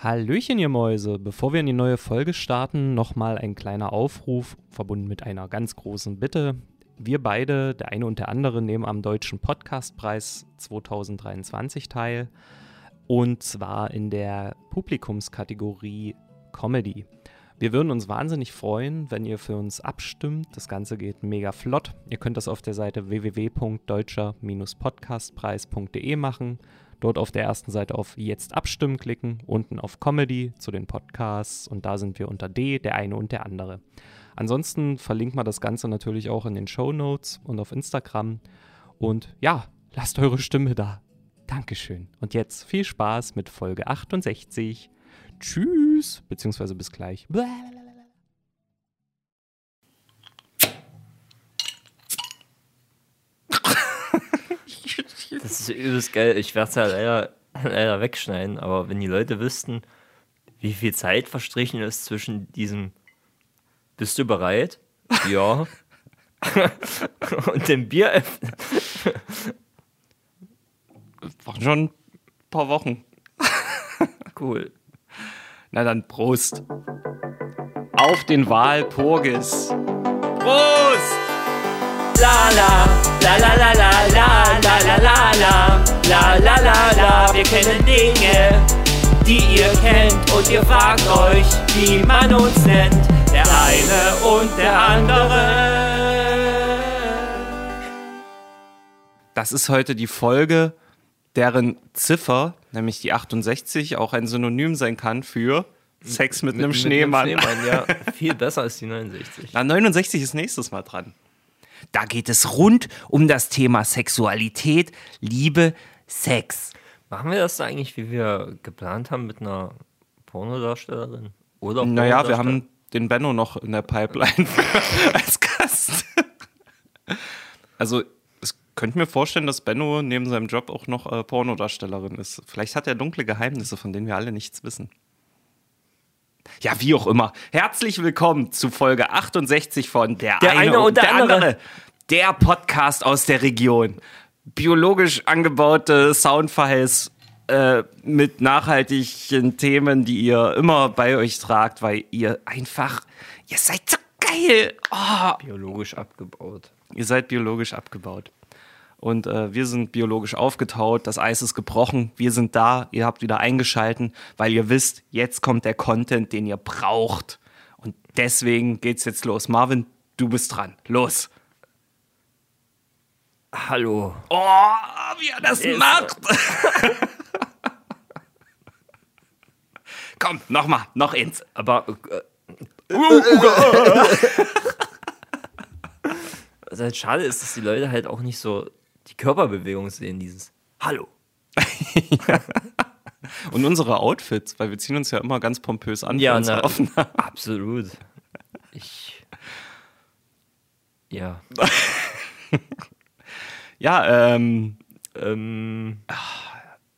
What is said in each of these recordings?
Hallöchen, ihr Mäuse. Bevor wir in die neue Folge starten, nochmal ein kleiner Aufruf, verbunden mit einer ganz großen Bitte. Wir beide, der eine und der andere, nehmen am Deutschen Podcastpreis 2023 teil. Und zwar in der Publikumskategorie Comedy. Wir würden uns wahnsinnig freuen, wenn ihr für uns abstimmt. Das Ganze geht mega flott. Ihr könnt das auf der Seite www.deutscher-podcastpreis.de machen. Dort auf der ersten Seite auf Jetzt abstimmen klicken, unten auf Comedy zu den Podcasts und da sind wir unter D, der eine und der andere. Ansonsten verlinkt man das Ganze natürlich auch in den Show Notes und auf Instagram. Und ja, lasst eure Stimme da. Dankeschön. Und jetzt viel Spaß mit Folge 68. Tschüss, beziehungsweise bis gleich. Das ist übelst geil. Ich werde es ja leider, leider wegschneiden, aber wenn die Leute wüssten, wie viel Zeit verstrichen ist zwischen diesem Bist du bereit? Ja. und dem Bier öffnen. Waren schon ein paar Wochen. Cool. Na dann Prost. Auf den Walpurgis. Prost! la la, la la la la la, la la la la, la la la la. Wir kennen Dinge, die ihr kennt und ihr fragt euch, wie man uns nennt, der eine und der andere. Das ist heute die Folge, deren Ziffer, nämlich die 68, auch ein Synonym sein kann für Sex mit, mit einem mit Einem Schneemann ja. Viel besser als die 69. Na, 69 ist nächstes Mal dran. Da geht es rund um das Thema Sexualität, Liebe, Sex. Machen wir das da eigentlich, wie wir geplant haben, mit einer Pornodarstellerin? Oder Naja, wir haben den Benno noch in der Pipeline als Gast. Also, ich könnte mir vorstellen, dass Benno neben seinem Job auch noch äh, Pornodarstellerin ist. Vielleicht hat er dunkle Geheimnisse, von denen wir alle nichts wissen. Ja, wie auch immer. Herzlich willkommen zu Folge 68 von Der, Der eine und der andere. Der Podcast aus der Region. Biologisch angebaute Soundfiles äh, mit nachhaltigen Themen, die ihr immer bei euch tragt, weil ihr einfach, ihr seid so geil. Oh, biologisch abgebaut. Ihr seid biologisch abgebaut. Und äh, wir sind biologisch aufgetaut, das Eis ist gebrochen, wir sind da, ihr habt wieder eingeschalten, weil ihr wisst, jetzt kommt der Content, den ihr braucht. Und deswegen geht's jetzt los. Marvin, du bist dran. Los. Hallo. Oh, wie er das Ist- macht. Komm, nochmal, noch eins. Aber. Äh, Was halt schade ist, dass die Leute halt auch nicht so die Körperbewegung sehen, dieses Hallo. Und unsere Outfits, weil wir ziehen uns ja immer ganz pompös an Ja, na-. Absolut. Ich. Ja. Ja, ähm, Ähm,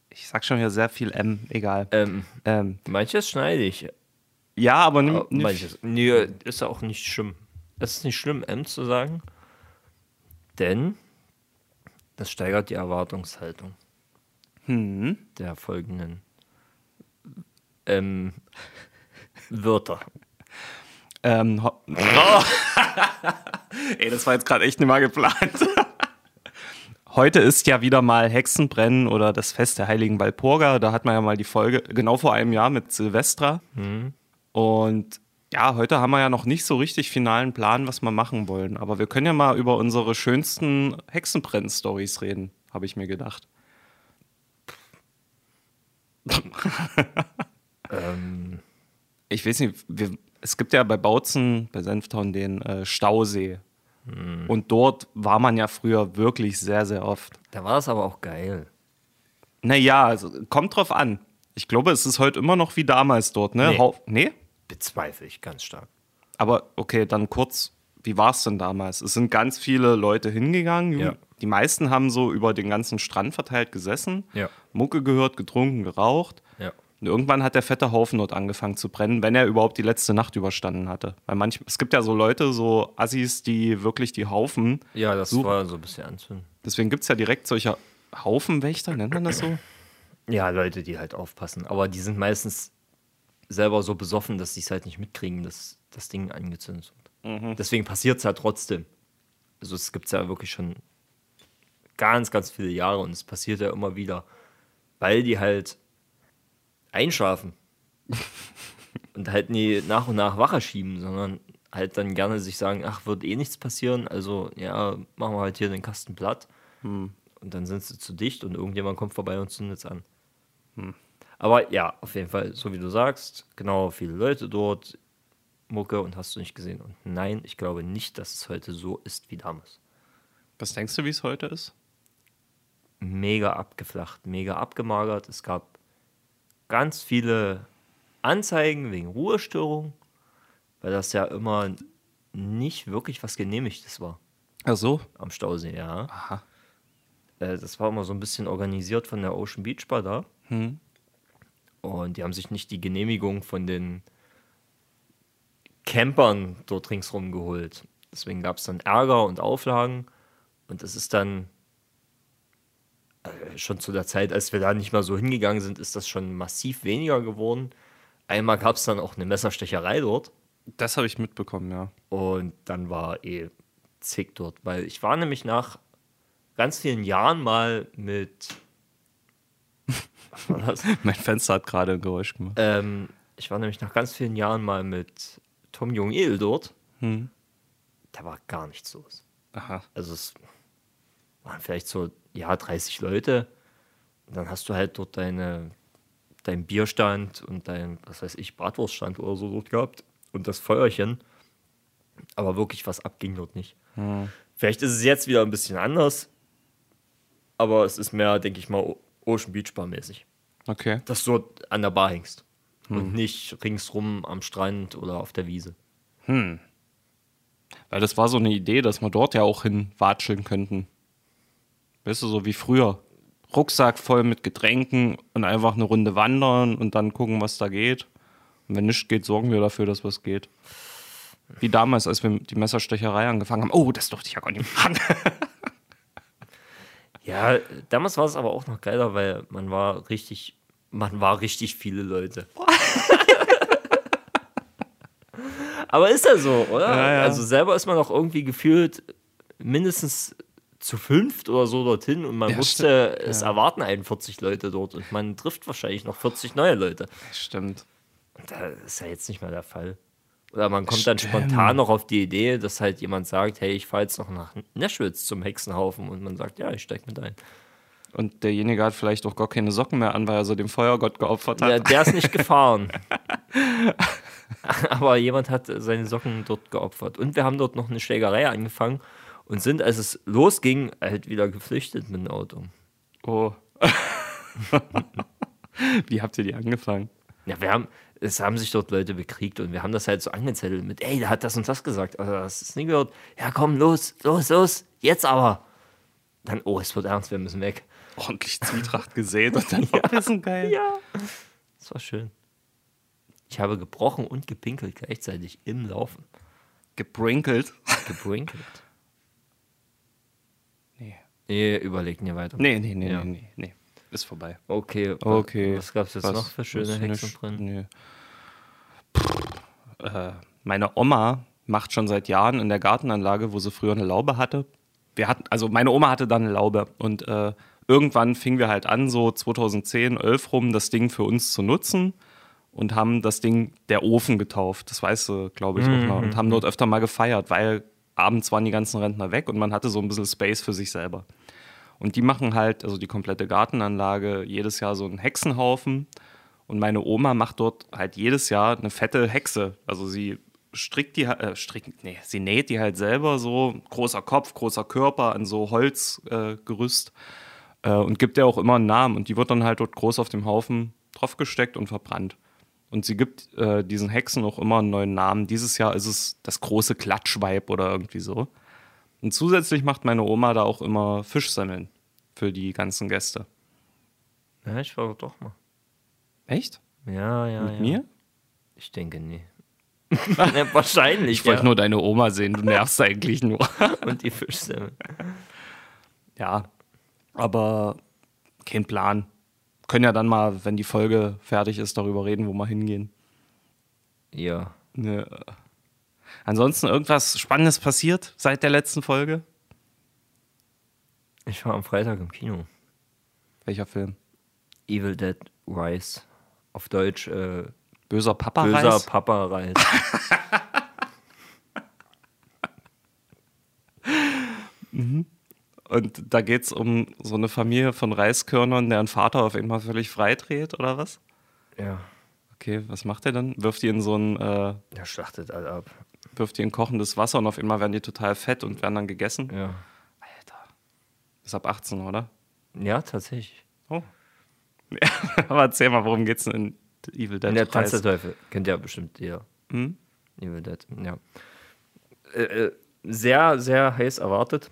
ich sag schon wieder sehr viel M, egal. ähm, Ähm, manches schneide ich. ja, aber nimm, aber nimm, Manches. Nee, ist auch nicht schlimm. Es ist nicht schlimm, M zu sagen. Denn das steigert die Erwartungshaltung hm, der folgenden ähm, Wörter. ähm, oh. Ey, das war jetzt gerade echt nicht mal geplant. Heute ist ja wieder mal Hexenbrennen oder das Fest der heiligen Walpurga. Da hat man ja mal die Folge, genau vor einem Jahr mit Silvestra. Und ja, heute haben wir ja noch nicht so richtig finalen Plan, was wir machen wollen. Aber wir können ja mal über unsere schönsten Hexenbrennen-Stories reden, habe ich mir gedacht. Ähm, Ich weiß nicht, wir, es gibt ja bei Bautzen, bei Senftown den äh, Stausee. Und dort war man ja früher wirklich sehr, sehr oft. da war es aber auch geil. Naja, also, kommt drauf an. Ich glaube, es ist heute immer noch wie damals dort, ne? Nee. Nee? Bezweifle ich ganz stark. Aber okay, dann kurz, wie war es denn damals? Es sind ganz viele Leute hingegangen. Ja. Die meisten haben so über den ganzen Strand verteilt gesessen, Ja. Mucke gehört, getrunken, geraucht. Ja. Und irgendwann hat der fette Haufen dort angefangen zu brennen, wenn er überhaupt die letzte Nacht überstanden hatte. Weil manchmal, es gibt ja so Leute, so Assis, die wirklich die Haufen. Ja, das Suchen. war so ein bisschen anzünden. Deswegen gibt es ja direkt solche Haufenwächter, nennt man das so? Ja, Leute, die halt aufpassen. Aber die sind meistens selber so besoffen, dass sie es halt nicht mitkriegen, dass das Ding angezündet wird. Deswegen passiert es ja trotzdem. Also es gibt es ja wirklich schon ganz, ganz viele Jahre und es passiert ja immer wieder, weil die halt einschlafen und halt nie nach und nach Wache schieben, sondern halt dann gerne sich sagen, ach, wird eh nichts passieren, also ja, machen wir halt hier den Kasten platt. Und dann sind sie zu dicht und irgendjemand kommt vorbei und zündet es an. Aber ja, auf jeden Fall, so wie du sagst, genau, viele Leute dort, Mucke und hast du nicht gesehen. Und nein, ich glaube nicht, dass es heute so ist wie damals. Was denkst du, wie es heute ist? Mega abgeflacht, mega abgemagert. Es gab ganz viele Anzeigen wegen Ruhestörung, weil das ja immer nicht wirklich was Genehmigtes war Ach so. am Stausee, ja. Aha. Äh, das war immer so ein bisschen organisiert von der Ocean Beach Bar da. Hm. Und die haben sich nicht die Genehmigung von den Campern dort ringsrum geholt. Deswegen gab es dann Ärger und Auflagen. Und das ist dann äh, schon zu der Zeit, als wir da nicht mehr so hingegangen sind, ist das schon massiv weniger geworden. Einmal gab es dann auch eine Messerstecherei dort. Das habe ich mitbekommen, ja. Und dann war eh zick dort. Weil ich war nämlich nach ganz vielen Jahren mal mit. Was war das? Mein Fenster hat gerade ein Geräusch gemacht. Ähm, ich war nämlich nach ganz vielen Jahren mal mit Tom Jung-il dort. Hm. Da war gar nichts los. Aha. Also es waren vielleicht so, ja, 30 Leute. Und dann hast du halt dort deine, dein Bierstand und dein, was weiß ich, Bratwurststand oder so dort gehabt. Und das Feuerchen. Aber wirklich was abging dort nicht. Vielleicht ist es jetzt wieder ein bisschen anders. Aber es ist mehr, denke ich mal, Ocean Beach Bar mäßig. Okay. Dass du dort an der Bar hängst. Und nicht ringsrum am Strand oder auf der Wiese. Weil das war so eine Idee, dass wir dort ja auch hin watscheln könnten. Weißt du, so wie früher. Rucksack voll mit Getränken und einfach eine Runde wandern und dann gucken, was da geht. Und wenn nichts geht, sorgen wir dafür, dass was geht. Wie damals, als wir die Messerstecherei angefangen haben. Oh, das durfte ich ja gar nicht machen. Ja, damals war es aber auch noch geiler, weil man war richtig, man war richtig viele Leute. aber ist ja so, oder? Ja, ja. Also selber ist man auch irgendwie gefühlt mindestens zu fünft oder so dorthin und man Ja, wusste, stimmt. es erwarten einen 40 Leute dort und man trifft wahrscheinlich noch 40 neue Leute. Stimmt. Und das ist ja jetzt nicht mehr der Fall. Oder man kommt dann Stimmt. spontan noch auf die Idee, dass halt jemand sagt, hey, ich fahre jetzt noch nach Neschwitz zum Hexenhaufen und man sagt, ja, ich steig mit ein. Und derjenige hat vielleicht auch gar keine Socken mehr an, weil er so dem Feuergott geopfert hat. Ja, der ist nicht gefahren. Aber jemand hat seine Socken dort geopfert. Und wir haben dort noch eine Schlägerei angefangen und sind, als es losging, halt wieder geflüchtet mit dem Auto. Oh. Wie habt ihr die angefangen? Ja, wir haben, es haben sich dort Leute bekriegt und wir haben das halt so angezettelt mit, ey, der hat das und das gesagt. Also, du es nie gehört? Ja, komm, los, los, los, jetzt aber. Dann, oh, es wird ernst, wir müssen weg. Ordentlich Zwietracht gesät und dann abwissen geil. Ja. Das war schön. Ich habe gebrochen und gepinkelt gleichzeitig im Laufen. Gebrinkelt. Gebrinkelt. Nee. Nee, überlegt nie weiter. Nee, nee, nee, Ja. nee, nee, nee. Ist vorbei. Okay. Okay. Was gab es jetzt Was- noch für schöne Hexen drin? Nee. Pff, äh, meine Oma macht schon seit Jahren in der Gartenanlage, wo sie früher eine Laube hatte. Wir hatten, also meine Oma hatte dann eine Laube und äh, irgendwann fingen wir halt an, so 2010, 11 rum, das Ding für uns zu nutzen und haben das Ding der Ofen getauft. Das weißt du, glaube ich, auch noch. Und haben dort öfter mal gefeiert, weil abends waren die ganzen Rentner weg und man hatte so ein bisschen Space für sich selber. Und die machen halt, also die komplette Gartenanlage, jedes Jahr so einen Hexenhaufen. Und meine Oma macht dort halt jedes Jahr eine fette Hexe. Also sie strickt die, äh, strickt, nee, sie näht die halt selber so, großer Kopf, großer Körper an so Holzgerüst äh, äh, und gibt der auch immer einen Namen. Und die wird dann halt dort groß auf dem Haufen draufgesteckt und verbrannt. Und sie gibt äh, diesen Hexen auch immer einen neuen Namen. Dieses Jahr ist es das große Klatschweib oder irgendwie so. Und zusätzlich macht meine Oma da auch immer Fischsemmeln für die ganzen Gäste. Ja, ich war doch mal. Echt? Ja, ja, Mit ja. mir? Ich denke nie. ja, wahrscheinlich. Ich wollte ja. nur deine Oma sehen, du nervst eigentlich nur. Und die Fischsemmel. ja, aber kein Plan. Können ja dann mal, wenn die Folge fertig ist, darüber reden, wo wir hingehen. Ja. Ja. Ansonsten irgendwas Spannendes passiert seit der letzten Folge? Ich war am Freitag im Kino. Welcher Film? Evil Dead Rise. Auf Deutsch äh, Böser Papa Böser Reis? Papa Reis. Und da geht es um so eine Familie von Reiskörnern, deren Vater auf einmal völlig frei dreht, oder was? ja. Okay, was macht er dann? Wirft die in so ein, äh, Der schlachtet alle ab. Wirft die in kochendes Wasser und auf einmal werden die total fett und werden dann gegessen? Ja. Alter. Ist ab 18, oder? Ja, tatsächlich. Oh. Aber erzähl mal, worum geht's denn in Evil Dead? In der Tanz der? Teufel. Kennt ihr bestimmt ihr. Hm? Evil Dead, ja. Äh, äh, sehr, sehr heiß erwartet.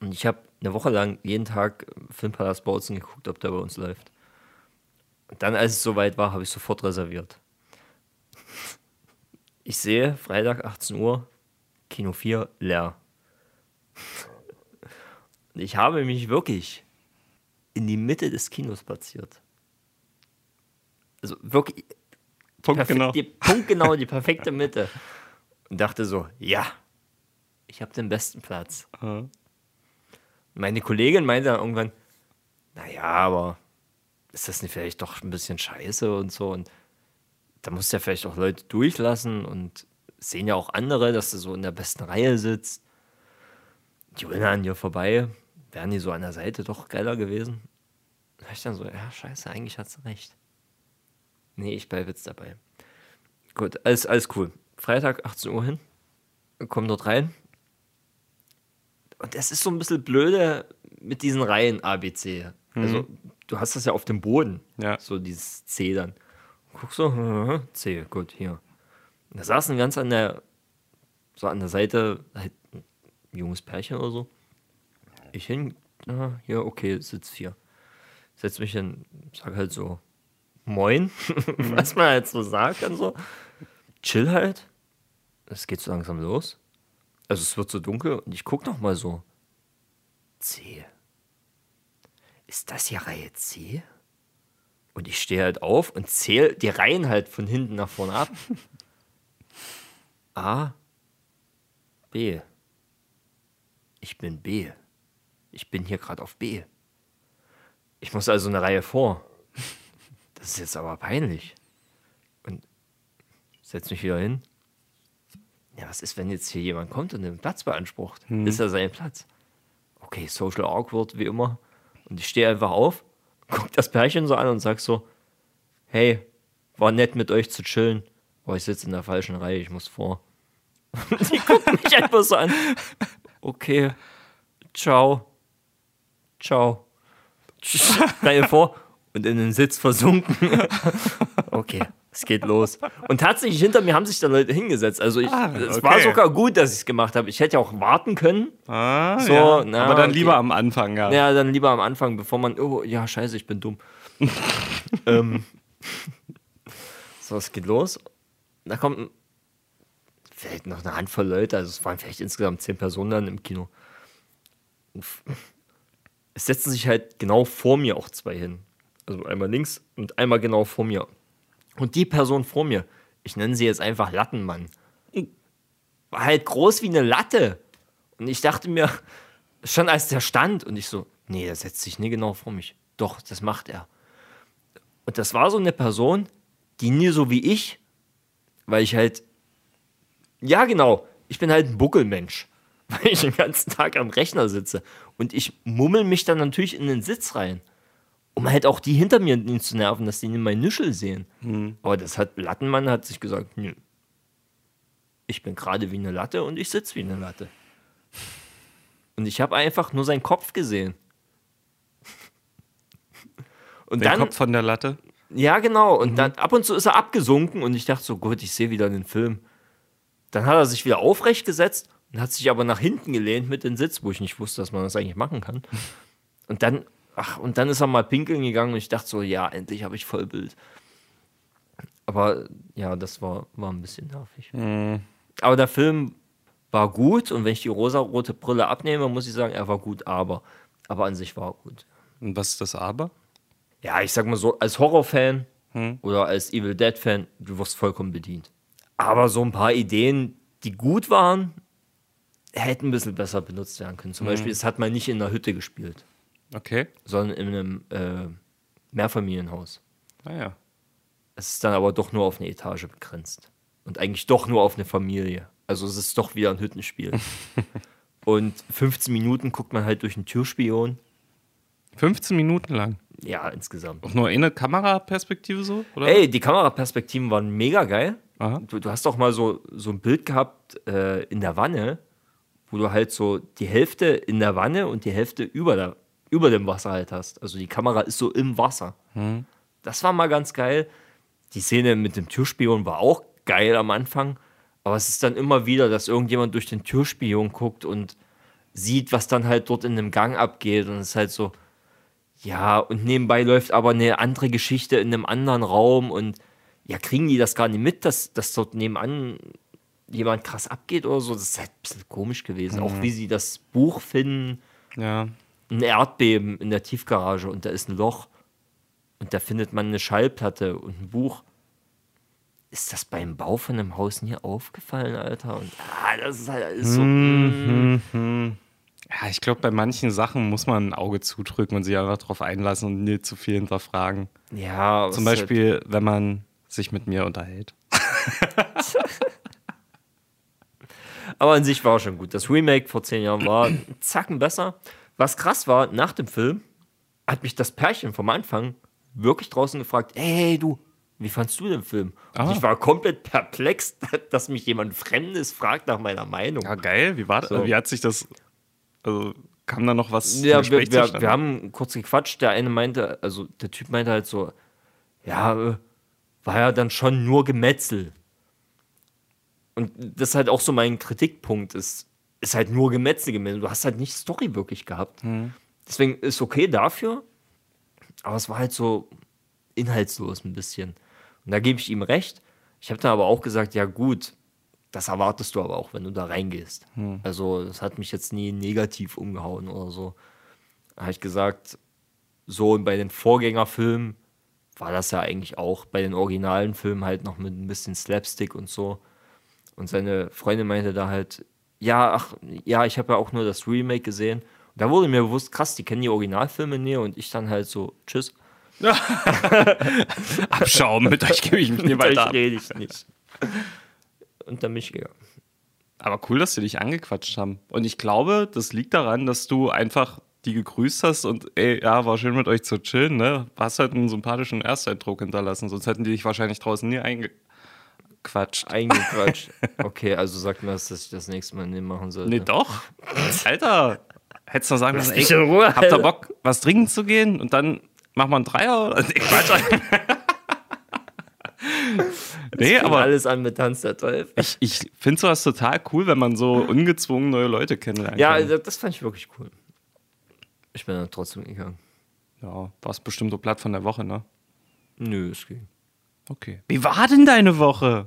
Und ich habe eine Woche lang jeden Tag Filmpalast Bautzen geguckt, ob der bei uns läuft. Und dann, als es soweit war, habe ich sofort reserviert. Ich sehe, Freitag 18 Uhr, Kino 4 leer. Und ich habe mich wirklich in die Mitte des Kinos platziert. Also wirklich Punkt perfekt, genau. die, punktgenau die perfekte Mitte. Und dachte so, ja, ich habe den besten Platz. Aha. Meine Kollegin meinte dann irgendwann, naja, aber ist das nicht vielleicht doch ein bisschen scheiße und so? Und da musst du ja vielleicht auch Leute durchlassen und sehen ja auch andere, dass du so in der besten Reihe sitzt. Die wollen an dir vorbei, wären die so an der Seite doch geiler gewesen. Da hab ich dann so, ja, scheiße, eigentlich hat sie recht. Nee, ich bleibe jetzt dabei. Gut, alles, alles cool. Freitag, 18 Uhr hin. Komm dort rein. Und es ist so ein bisschen blöde mit diesen Reihen ABC. Also, du hast das ja auf dem Boden. Ja. So dieses C dann. Guck so, mhm, C, gut, hier. Und da saßen ganz an der, so an der Seite, halt ein junges Pärchen oder so. Ich hin, hier, okay, sitz vier. Setz mich hin, sag halt so, moin, was man halt so sagt, dann so. Chill halt. Es geht so langsam los. Also es wird so dunkel und ich guck noch mal so. C. Ist das hier Reihe C? Und ich stehe halt auf und zähle die Reihen halt von hinten nach vorne ab. A. B. Ich bin B. Ich bin hier gerade auf B. Ich muss also eine Reihe vor. Das ist jetzt aber peinlich. Und setz mich wieder hin. Ja, was ist, wenn jetzt hier jemand kommt und den Platz beansprucht? Ist er sein Platz? Okay, social awkward wie immer. Und ich stehe einfach auf, guck das Pärchen so an und sag so: Hey, war nett mit euch zu chillen. Boah, ich sitze in der falschen Reihe, ich muss vor. Und die gucken mich einfach so an. Okay, ciao. Ciao. Reihe vor und in den Sitz versunken. okay, es geht los. Und tatsächlich hinter mir haben sich da Leute hingesetzt. Also ich, Ah, es okay. war sogar gut, dass ich es gemacht habe. Ich hätte ja auch warten können. Ah, So, ja. na, Aber dann okay. lieber am Anfang, ja. Ja, dann lieber am Anfang, bevor man, oh, ja, scheiße, ich bin dumm. ähm, so, es geht los. Da kommt vielleicht noch eine Handvoll Leute, also es waren vielleicht insgesamt zehn Personen dann im Kino. Es setzen sich halt genau vor mir auch zwei hin. Also einmal links und einmal genau vor mir. Und die Person vor mir, ich nenne sie jetzt einfach Lattenmann, war halt groß wie eine Latte. Und ich dachte mir, schon als der stand und ich so, nee, der setzt sich nie genau vor mich. Doch, das macht er. Und das war so eine Person, die nie so wie ich, weil ich halt, ja genau, ich bin halt ein Buckelmensch, weil ich den ganzen Tag am Rechner sitze. Und ich mummel mich dann natürlich in den Sitz rein, um halt auch die hinter mir nicht zu nerven, dass die nicht mein Nüschel sehen. Aber das hat, Lattenmann hat sich gesagt, nö, ich bin gerade wie eine Latte und ich sitze wie eine Latte. Und ich habe einfach nur seinen Kopf gesehen. Und Den dann, Kopf von der Latte. ja genau, und dann ab und zu ist er abgesunken und ich dachte so, gut, ich sehe wieder den Film. Dann hat er sich wieder aufrecht gesetzt und hat sich aber nach hinten gelehnt mit dem Sitz, wo ich nicht wusste, dass man das eigentlich machen kann. Und dann, ach, und dann ist er mal pinkeln gegangen und ich dachte so, ja, endlich habe ich Vollbild. Aber ja, das war, war ein bisschen nervig. Aber der Film war gut und wenn ich die rosarote Brille abnehme, muss ich sagen, er war gut, aber. Aber an sich war er gut. Und was ist das Aber? Ja, ich sag mal so, als Horrorfan oder als Evil Dead-Fan, du wirst vollkommen bedient. Aber so ein paar Ideen, die gut waren, hätten ein bisschen besser benutzt werden können. Zum Beispiel, es hat man nicht in einer Hütte gespielt, Okay. sondern in einem äh, Mehrfamilienhaus. Naja. Es ist dann aber doch nur auf eine Etage begrenzt. Und eigentlich doch nur auf eine Familie. Also es ist doch wieder ein Hüttenspiel. Und 15 Minuten guckt man halt durch einen Türspion. 15 Minuten lang. Ja, insgesamt. Auch nur eine Kameraperspektive so? Oder? Ey, die Kameraperspektiven waren mega geil. Du, du hast doch mal so, so ein Bild gehabt äh, in der Wanne, wo du halt so die Hälfte in der Wanne und die Hälfte über, der, über dem Wasser halt hast. Also die Kamera ist so im Wasser. Das war mal ganz geil. Die Szene mit dem Türspion war auch geil am Anfang. Aber es ist dann immer wieder, dass irgendjemand durch den Türspion guckt und sieht, was dann halt dort in dem Gang abgeht. Und es ist halt so, ja, und nebenbei läuft aber eine andere Geschichte in einem anderen Raum und ja, kriegen die das gar nicht mit, dass, dass dort nebenan jemand krass abgeht oder so. Das ist halt ein bisschen komisch gewesen. Auch wie sie das Buch finden, Ja. Ein Erdbeben in der Tiefgarage und da ist ein Loch und da findet man eine Schallplatte und ein Buch. Ist das beim Bau von einem Haus nie aufgefallen, Alter? Und ah, das ist halt alles so. mm. Ja, ich glaube, bei manchen Sachen muss man ein Auge zudrücken und sich einfach darauf einlassen und nicht zu viel hinterfragen. Ja, Zum ist halt- Beispiel, wenn man sich mit mir unterhält. Aber an sich war schon gut. Das Remake vor zehn Jahren war Zacken besser. Was krass war, nach dem Film hat mich das Pärchen vom Anfang wirklich draußen gefragt: Hey, hey du, wie fandst du den Film? Und Ah. ich war komplett perplex, dass mich jemand Fremdes fragt nach meiner Meinung. Ja, geil. Wie war das? So. Wie hat sich das. Also, kam da noch was? Ja, wir, wir, wir haben kurz gequatscht. Der eine meinte, also der Typ meinte halt so: Ja, äh, war ja dann schon nur Gemetzel. Und das ist halt auch so mein Kritikpunkt, ist, ist halt nur Gemetzel gewesen. Du hast halt nicht Story wirklich gehabt. Deswegen ist okay dafür, aber es war halt so inhaltslos ein bisschen. Und da gebe ich ihm recht. Ich habe dann aber auch gesagt, ja gut, das erwartest du aber auch, wenn du da reingehst. Also das hat mich jetzt nie negativ umgehauen oder so. Da habe ich gesagt, so und bei den Vorgängerfilmen war das ja eigentlich auch bei den originalen Filmen halt noch mit ein bisschen Slapstick und so. Und seine Freundin meinte da halt, ja, ach, ja, ich habe ja auch nur das Remake gesehen. Und da wurde mir bewusst, krass, die kennen die Originalfilme näher und ich dann halt so, tschüss. Abschaum, mit euch gebe ich mich nie Mit euch weiter ab. rede ich nicht. Und dann bin ich gegangen. Aber cool, dass sie dich angequatscht haben. Und ich glaube, das liegt daran, dass du einfach die gegrüßt hast und ey, ja, war schön mit euch zu chillen, ne? Hast halt einen sympathischen Ersteindruck hinterlassen, sonst hätten die dich wahrscheinlich draußen nie eingequatscht. Eingequatscht. Okay, also sagt mir, dass ich das nächste Mal nicht machen sollte. Nee, doch. Alter, hättest du sagen müssen, ey, Ruhe, habt ihr. Bock, was trinken zu gehen? Und dann machen wir einen Dreier? Nee, Quatsch. nee, aber alles an mit Tanz der Teufel. ich, ich finde sowas total cool, wenn man so ungezwungen neue Leute kennenlernt. Ja, also das fand ich wirklich cool. Ich bin dann trotzdem gegangen. ja, warst bestimmt so platt von der Woche, ne? Nö, es ging. Okay. Wie war denn deine Woche?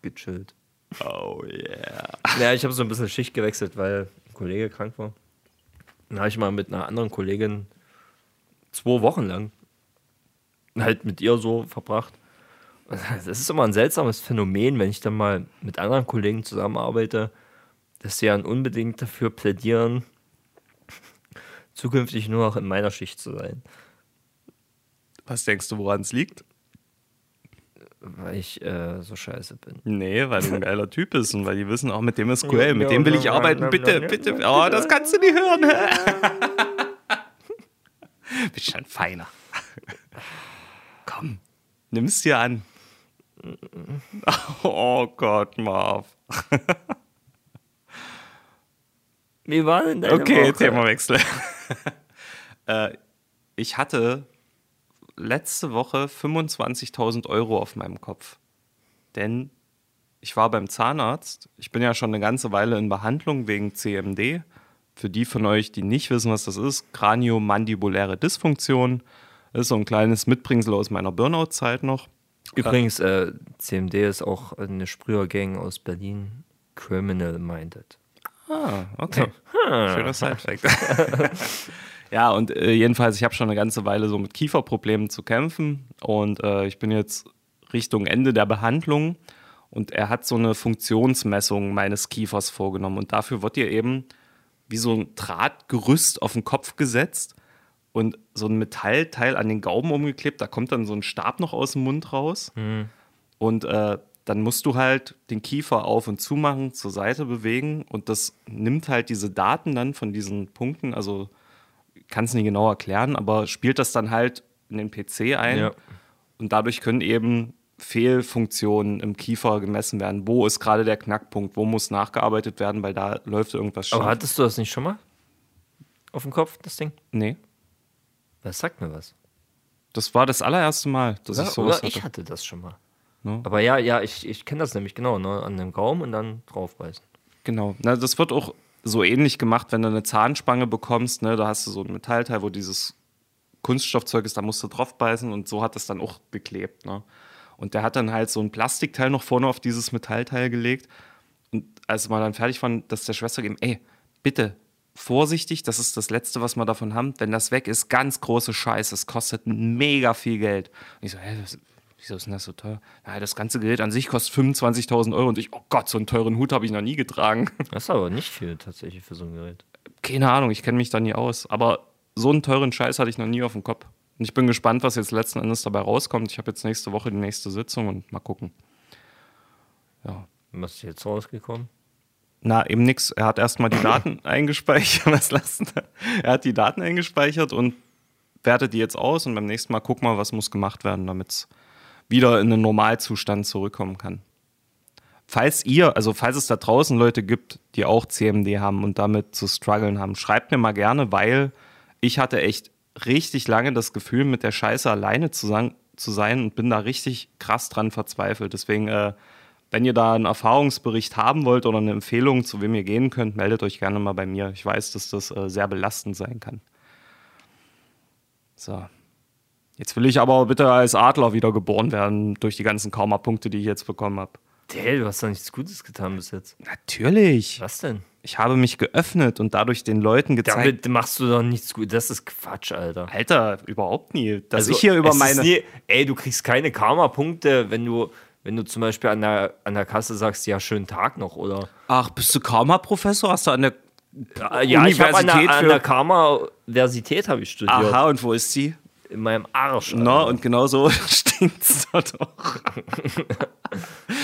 Gechillt. Oh yeah. Ja, ich habe so ein bisschen Schicht gewechselt, weil ein Kollege krank war. Dann habe ich mal mit einer anderen Kollegin zwei Wochen lang halt mit ihr so verbracht. Das ist immer ein seltsames Phänomen, wenn ich dann mal mit anderen Kollegen zusammenarbeite, dass sie dann unbedingt dafür plädieren, zukünftig nur noch in meiner Schicht zu sein. Was denkst du, woran es liegt? Weil ich äh, so scheiße bin. Nee, weil du ein geiler Typ bist und weil die wissen, auch mit dem ist cool, mit dem will ich arbeiten, bitte, bitte. Oh, das kannst du nicht hören. Bist schon feiner. Komm, nimm's dir an. Oh Gott, Marv. Wie war denn deine Okay, Woche? Themawechsel. äh, ich hatte letzte Woche 25.000 Euro auf meinem Kopf. Denn ich war beim Zahnarzt. Ich bin ja schon eine ganze Weile in Behandlung wegen CMD. Für die von euch, die nicht wissen, was das ist, Kraniomandibuläre Dysfunktion. Ist so ein kleines Mitbringsel aus meiner Burnout-Zeit noch. Übrigens, äh, CMD ist auch eine Sprühergang aus Berlin. Criminal Minded. Ah, okay. Schöner Side-Fact. ja, und äh, jedenfalls, ich habe schon eine ganze Weile so mit Kieferproblemen zu kämpfen. Und äh, ich bin jetzt Richtung Ende der Behandlung. Und er hat so eine Funktionsmessung meines Kiefers vorgenommen. Und dafür wird dir eben wie so ein Drahtgerüst auf den Kopf gesetzt und so ein Metallteil an den Gaumen umgeklebt. Da kommt dann so ein Stab noch aus dem Mund raus. Und äh, dann musst du halt den Kiefer auf und zu machen, zur Seite bewegen. Und das nimmt halt diese Daten dann von diesen Punkten, also kann es nicht genau erklären, aber spielt das dann halt in den PC ein Ja. und dadurch können eben Fehlfunktionen im Kiefer gemessen werden. Wo ist gerade der Knackpunkt? Wo muss nachgearbeitet werden, weil da läuft irgendwas schief? Aber hattest du das nicht schon mal? Auf dem Kopf, das Ding? nee, Das sagt mir was. das war das allererste Mal, dass Ja, ich sowas oder ich hatte. hatte das schon mal. Ne? Aber ja, ja, ich, ich kenne das nämlich genau, ne? An dem Gaumen und dann draufbeißen. Genau. Na, das wird auch so ähnlich gemacht, wenn du eine Zahnspange bekommst. Ne? Da hast du so ein Metallteil, wo dieses Kunststoffzeug ist, da musst du drauf beißen und so hat es dann auch geklebt. Ne? Und der hat dann halt so ein Plastikteil noch vorne auf dieses Metallteil gelegt. Und als wir dann fertig waren, dass der Schwester gegeben, ey, bitte, vorsichtig, das ist das Letzte, was wir davon haben. Wenn das weg ist, ganz große Scheiße, es kostet mega viel Geld. Und ich so, hä, wieso ist denn das so teuer? Ja, das ganze Gerät an sich kostet 25.000 Euro und ich, oh Gott, so einen teuren Hut habe ich noch nie getragen. Das ist aber nicht viel tatsächlich für so ein Gerät. Keine Ahnung, ich kenne mich da nie aus. Aber so einen teuren Scheiß hatte ich noch nie auf dem Kopf. Und ich bin gespannt, was jetzt letzten Endes dabei rauskommt. Ich habe jetzt nächste Woche die nächste Sitzung und mal gucken. Ja. Was ist jetzt rausgekommen? Na, eben nix. Er hat erstmal die Daten eingespeichert. Was lassen? Er hat die Daten eingespeichert und wertet die jetzt aus und beim nächsten Mal guck mal, was muss gemacht werden, damit es wieder in den Normalzustand zurückkommen kann. Falls ihr, also falls es da draußen Leute gibt, die auch CMD haben und damit zu strugglen haben, schreibt mir mal gerne, weil ich hatte echt richtig lange das Gefühl, mit der Scheiße alleine zu, sein- zu sein und bin da richtig krass dran verzweifelt. Deswegen, äh, wenn ihr da einen Erfahrungsbericht haben wollt oder eine Empfehlung, zu wem ihr gehen könnt, meldet euch gerne mal bei mir. Ich weiß, dass das äh, sehr belastend sein kann. So. Jetzt will ich aber bitte als Adler wieder geboren werden durch die ganzen Karma-Punkte, die ich jetzt bekommen habe. Hey, du hast doch nichts Gutes getan bis jetzt. Natürlich. Was denn? Ich habe mich geöffnet und dadurch den Leuten gezeigt. Damit machst du doch nichts Gutes. Das ist Quatsch, Alter. Alter, überhaupt nie. Dass Also, ich hier über meine. Nie, ey, du kriegst keine Karma-Punkte, wenn du, wenn du zum Beispiel an der, an der Kasse sagst, ja, schönen Tag noch, oder? Ach, bist du Karma-Professor? Hast du an der. Ja, ja ich habe an der, Universität an der Karma-Versität habe ich studiert. Aha, und wo ist sie? In meinem Arsch. Na, Alter. und genau so stinkt's dort auch.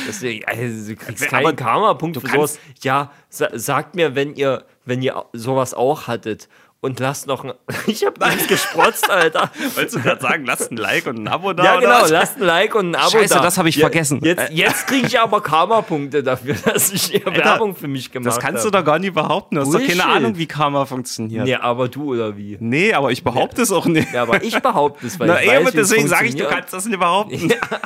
Deswegen, also, du kriegst Aber keinen Karma-Punkt für sowas. Ja, sa sagt mir, wenn ihr, wenn ihr sowas auch hattet. Und lasst noch ein. Ich hab nichts gesprotzt, Alter. Wolltest du gerade sagen, lasst ein Like und ein Abo da? Ja, genau, was? lasst ein Like und ein Abo Scheiße, da. das hab ich vergessen. Jetzt, jetzt kriege ich aber Karma-Punkte dafür, dass ich hier Werbung für mich gemacht Das habe. kannst du doch gar nicht behaupten. Du hast doch Bullshit. keine Ahnung, wie Karma funktioniert. Nee, aber du oder wie? Nee, aber ich behaupte es auch nicht. Ja, aber ich behaupte es, weil Na, ich eben, weiß, es deswegen sage ich, du kannst das nicht behaupten. Alter,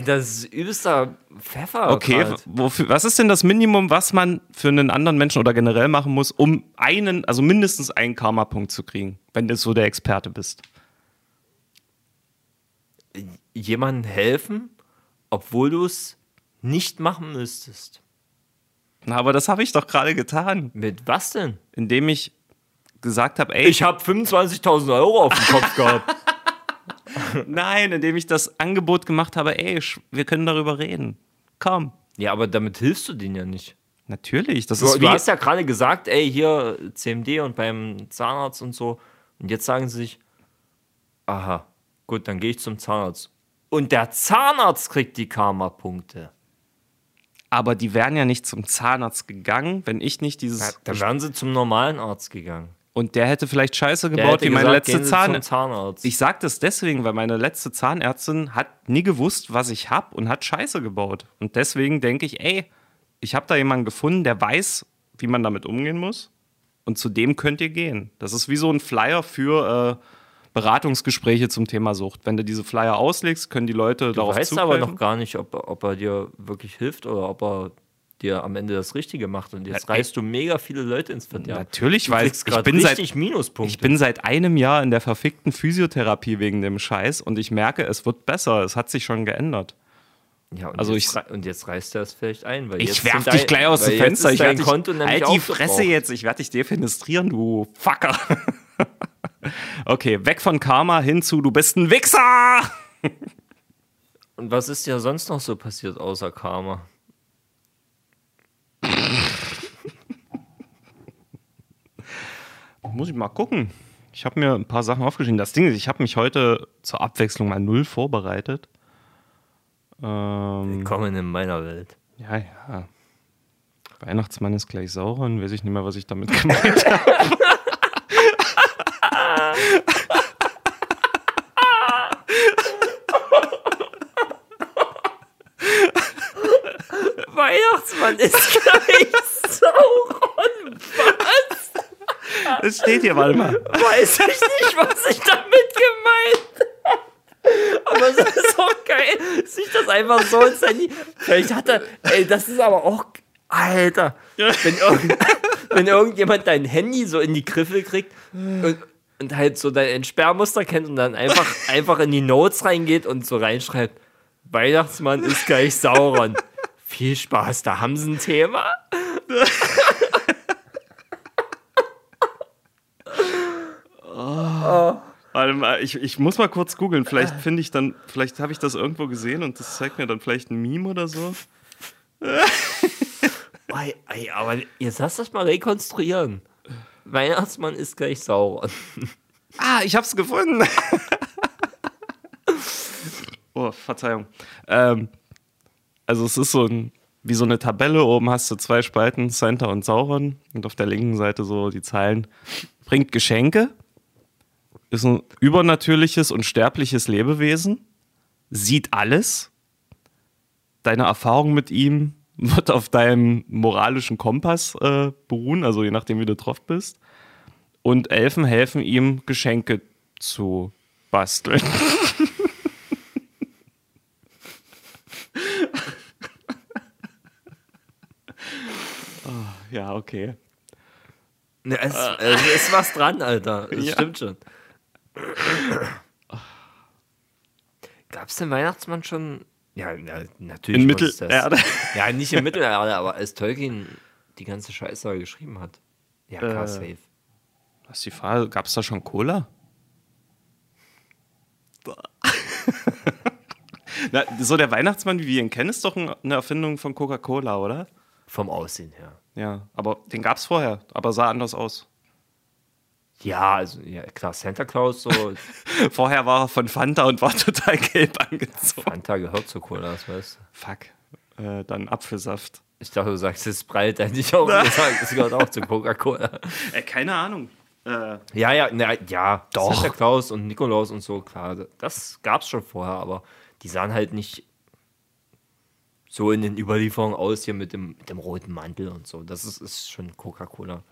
das ist übelster Pfeffer. Okay, grad. wofür, was ist denn das Minimum, was man für einen anderen Menschen oder generell machen muss, um einen, also mindestens einen Karma-Punkt zu kriegen, wenn du so der Experte bist? Jemandem helfen, obwohl du es nicht machen müsstest. Na, aber das habe ich doch gerade getan, Mit was denn? indem ich gesagt habe, ey, Ich habe 25.000 Euro auf dem Kopf gehabt. nein, indem ich das Angebot gemacht habe, ey, wir können darüber reden. Komm. Ja, aber damit hilfst du denen ja nicht. Natürlich, das Du, ist du hast ja gerade gesagt, ey, hier CMD und beim Zahnarzt und so. Und jetzt sagen sie sich, aha, gut, dann gehe ich zum Zahnarzt. Und der Zahnarzt kriegt die Karma-Punkte. aber die wären ja nicht zum Zahnarzt gegangen, wenn ich nicht dieses Dann wären sie zum normalen Arzt gegangen. Und der hätte vielleicht Scheiße gebaut wie meine gesagt, letzte Zahn. Zahnarzt. Ich sage das deswegen, weil meine letzte Zahnärztin hat nie gewusst, was ich habe und hat Scheiße gebaut. Und deswegen denke ich, ey, ich habe da jemanden gefunden, der weiß, wie man damit umgehen muss. Und zu dem könnt ihr gehen. Das ist wie so ein Flyer für äh, Beratungsgespräche zum Thema Sucht. Wenn du diese Flyer auslegst, können die Leute du darauf weißt zugreifen. aber noch gar nicht, ob, ob er dir wirklich hilft oder ob er dir am Ende das Richtige macht. Und jetzt Ja, reißt du mega viele Leute ins Verderben. Natürlich, weil ich bin seit-. Ich bin seit einem Jahr in der verfickten Physiotherapie wegen dem Scheiß und ich merke, es wird besser. Es hat sich schon geändert. ja, und, also jetzt, ich- und jetzt reißt er es vielleicht ein. Weil Ich werf dich dein- gleich aus dem Fenster. Ich dein werde dich, Konto halt die Fresse jetzt. Ich werde dich defenestrieren, du Fucker. okay, weg von Karma hin zu, du bist ein Wichser. Und was ist dir sonst noch so passiert außer Karma? Muss ich mal gucken. Ich habe mir ein paar Sachen aufgeschrieben. Das Ding ist, ich habe mich heute zur Abwechslung mal null vorbereitet. Ähm, Willkommen in meiner Welt. ja, ja. Weihnachtsmann ist gleich Sauron. Weiß ich nicht mehr, was ich damit gemeint habe. Weihnachtsmann ist gleich Sauron. Es steht hier, warte mal. Weiß ich nicht, was ich damit gemeint habe. Aber es ist auch geil, sich das einfach so ins Handy. Vielleicht hat er. Ey, das ist aber auch. Alter. Wenn, irgend, wenn irgendjemand dein Handy so in die Griffel kriegt und, und halt so dein Entsperrmuster kennt und dann einfach, einfach in die Notes reingeht und so reinschreibt: Weihnachtsmann ist gleich Sauron. Viel Spaß, da haben sie ein Thema. Warte mal, ich, ich muss mal kurz googeln. Vielleicht finde ich dann, vielleicht habe ich das irgendwo gesehen und das zeigt mir dann vielleicht ein Meme oder so. Ey, ey, aber jetzt lass das mal rekonstruieren. Weihnachtsmann ist gleich Sauron. Ah, ich hab's gefunden. oh, Verzeihung. Ähm, also es ist so ein, wie so eine Tabelle. Oben hast du zwei Spalten, Center und Sauron. Und auf der linken Seite so die Zeilen. Bringt Geschenke. Ist ein übernatürliches und sterbliches Lebewesen. Sieht alles. Deine Erfahrung mit ihm wird auf deinem moralischen Kompass äh, beruhen, also je nachdem, wie du drauf bist. Und Elfen helfen ihm, Geschenke zu basteln. oh, ja, okay. Ne, es, es ist was dran, Alter. Das Ja. stimmt schon. Gab's den Weihnachtsmann schon? Ja, na, natürlich. In es. Mittelerde. Ja, nicht in Mittelerde, aber als Tolkien die ganze Scheiße geschrieben hat. Ja, klar, Äh. safe. Was ist die Frage? Gab es da schon Cola? Na, so der Weihnachtsmann, wie wir ihn kennen, ist doch ein- eine Erfindung von Coca-Cola, oder? Vom Aussehen her. Ja, aber den gab es vorher, aber sah anders aus. Ja, also, ja, klar, Santa Claus, so. Vorher war er von Fanta und war total gelb angezogen. Fanta gehört zu Cola, das weißt du. Fuck. Äh, dann Apfelsaft. Ich dachte, du sagst es breit, hätte ich auch gesagt. Das gehört auch zu Coca-Cola. Äh, keine Ahnung. Äh, Ja, ja, na, ja, Doch. Santa Claus und Nikolaus und so, klar, das gab's schon vorher, aber die sahen halt nicht so in den Überlieferungen aus hier mit dem, mit dem roten Mantel und so. Das ist, ist schon Coca-Cola.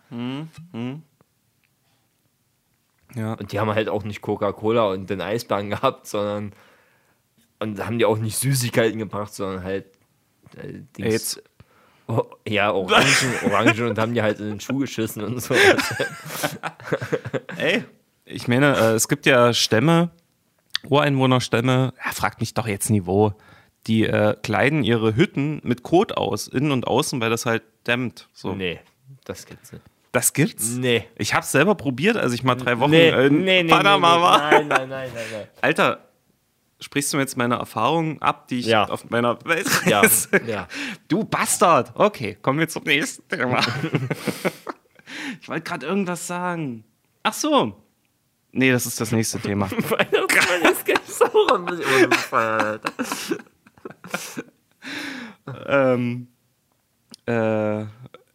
Ja. Und die haben halt auch nicht Coca-Cola und den Eisbären gehabt, sondern und haben die auch nicht Süßigkeiten gebracht, sondern halt äh, Dings. Oh, ja, Orangen, Orangen und haben die halt in den Schuh geschissen und so. Ey, ich meine, äh, es gibt ja Stämme, Ureinwohnerstämme, ja, fragt mich doch jetzt nie wo, die äh, kleiden ihre Hütten mit Kot aus, innen und außen, weil das halt dämmt. So. nee, das gibt's nicht. Das gibt's? Nee. Ich hab's selber probiert, als ich mal drei Wochen Nee, in nee, nee, Panama nee, nee. war. Nein, nein, nein, nein, nein. Alter, sprichst du mir jetzt meine Erfahrungen ab, die ich Ja. auf meiner Ja, Weltreise... ja. Du Bastard! Okay, kommen wir zum nächsten Thema. ich wollte gerade irgendwas sagen. Ach so. Nee, das ist das nächste Thema. Alter. ähm, äh,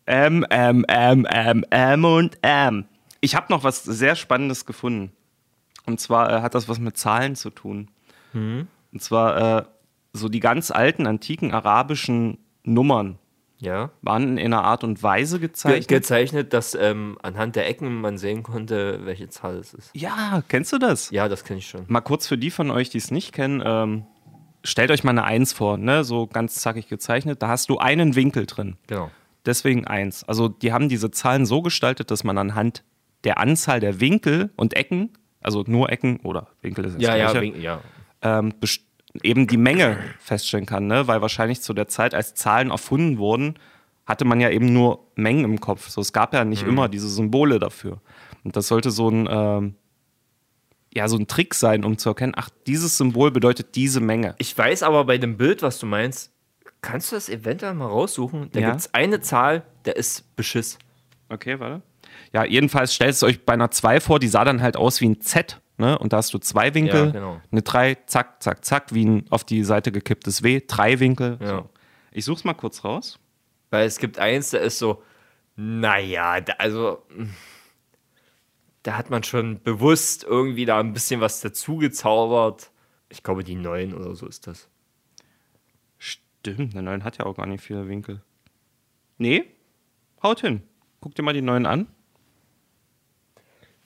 M, M, M, M, M und M. Ich habe noch was sehr Spannendes gefunden. Und zwar äh, hat das was mit Zahlen zu tun. Und zwar äh, so die ganz alten, antiken arabischen Nummern Ja. waren in einer Art und Weise Ge gezeichnet. gezeichnet, dass ähm, anhand der Ecken man sehen konnte, welche Zahl es ist. ja, kennst du das? Ja, das kenne ich schon. Mal kurz für die von euch, die es nicht kennen, ähm, stellt euch mal eine Eins vor, ne? so ganz zackig gezeichnet. Da hast du einen Winkel drin. Genau. Deswegen eins. Also die haben diese Zahlen so gestaltet, dass man anhand der Anzahl der Winkel und Ecken, also nur Ecken oder Winkel ist das Ja, ja, ja. ähm, eben die Menge feststellen kann, ne? weil wahrscheinlich zu der Zeit, als Zahlen erfunden wurden, hatte man ja eben nur Mengen im Kopf. So, es gab ja nicht immer diese Symbole dafür. Und das sollte so ein ähm, ja so ein Trick sein, um zu erkennen, ach, dieses Symbol bedeutet diese Menge. Ich weiß aber bei dem Bild, was du meinst, kannst du das eventuell mal raussuchen? Da Ja. gibt es eine Zahl, der ist Beschiss. Okay, warte. Ja, jedenfalls stellt es euch bei einer 2 vor, die sah dann halt aus wie ein Z, ne? Und da hast du zwei Winkel, Ja, genau. eine 3, zack, zack, zack, wie ein auf die Seite gekipptes W, drei Winkel. Ja. So. Ich such's mal kurz raus. Weil es gibt eins, der ist so, naja, da, also mh, da hat man schon bewusst irgendwie da ein bisschen was dazu gezaubert. Ich glaube, die neun oder so ist das. Stimmt, der 9 hat ja auch gar nicht viele Winkel. Nee, haut hin. Guck dir mal die 9 an.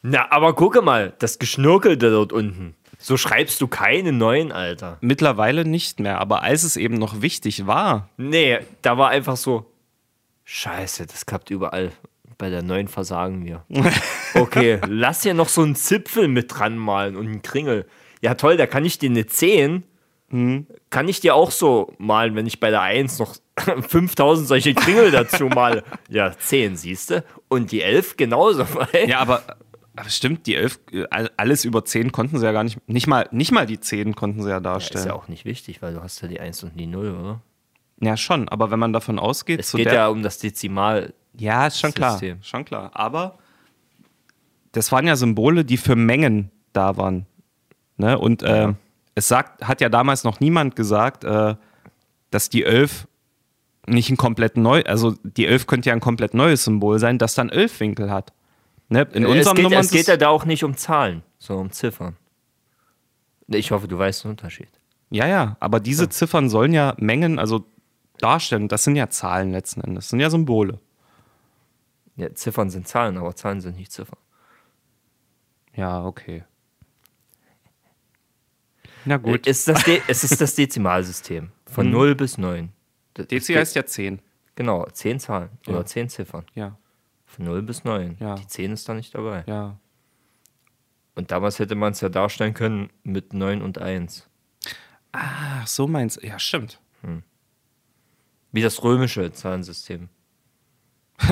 Na, aber gucke mal, das Geschnörkelte dort unten. So schreibst du keine neun, Alter. Mittlerweile nicht mehr, aber als es eben noch wichtig war, Nee, da war einfach so, scheiße, das klappt überall. Bei der neuen versagen wir. Okay, lass hier noch so einen Zipfel mit dran malen und einen Kringel. Ja toll, da kann ich dir eine 10, kann ich dir auch so malen, wenn ich bei der 1 noch 5000 solche Kringel dazu male. Ja, 10, siehst du? Und die 11 genauso. Ja, aber, aber stimmt, die 11, äh, all- alles über 10 konnten sie ja gar nicht, nicht mal, nicht mal die 10 konnten sie ja Ist darstellen. ja Ja, auch nicht wichtig, weil du hast ja die 1 und die 0, oder? schon, aber wenn man davon ausgeht, Es geht ja um das Dezimal. ja, ist schon klar, schon klar, aber das waren ja Symbole, die für Mengen da waren, ne, und äh, es sagt, hat ja damals noch niemand gesagt, äh, dass die 11 nicht ein komplett neu, also die 11 könnte ja ein komplett neues Symbol sein, das dann 11 Winkel hat. Ne? In es unserem geht, Nummern es geht ja da auch nicht um Zahlen, sondern um Ziffern. Ich hoffe, du weißt den Unterschied. Ja, ja, aber diese Ziffern sollen ja Mengen, also darstellen. Das sind ja Zahlen letzten Endes, das sind ja Symbole. Ja, Ziffern sind Zahlen, aber Zahlen sind nicht Ziffern. Ja, okay. Na gut. Es ist das, De es ist das Dezimalsystem. Von 0 bis 9. Das- Dezi heißt ja 10. Genau, 10 Zahlen oder 10 Ziffern. Ja, Von 0 bis 9. Ja. Die 10 ist da nicht dabei. ja. Und damals hätte man es ja darstellen können mit 9 und 1. Ach, so meinst du. Ja, stimmt. Wie das römische Zahlensystem.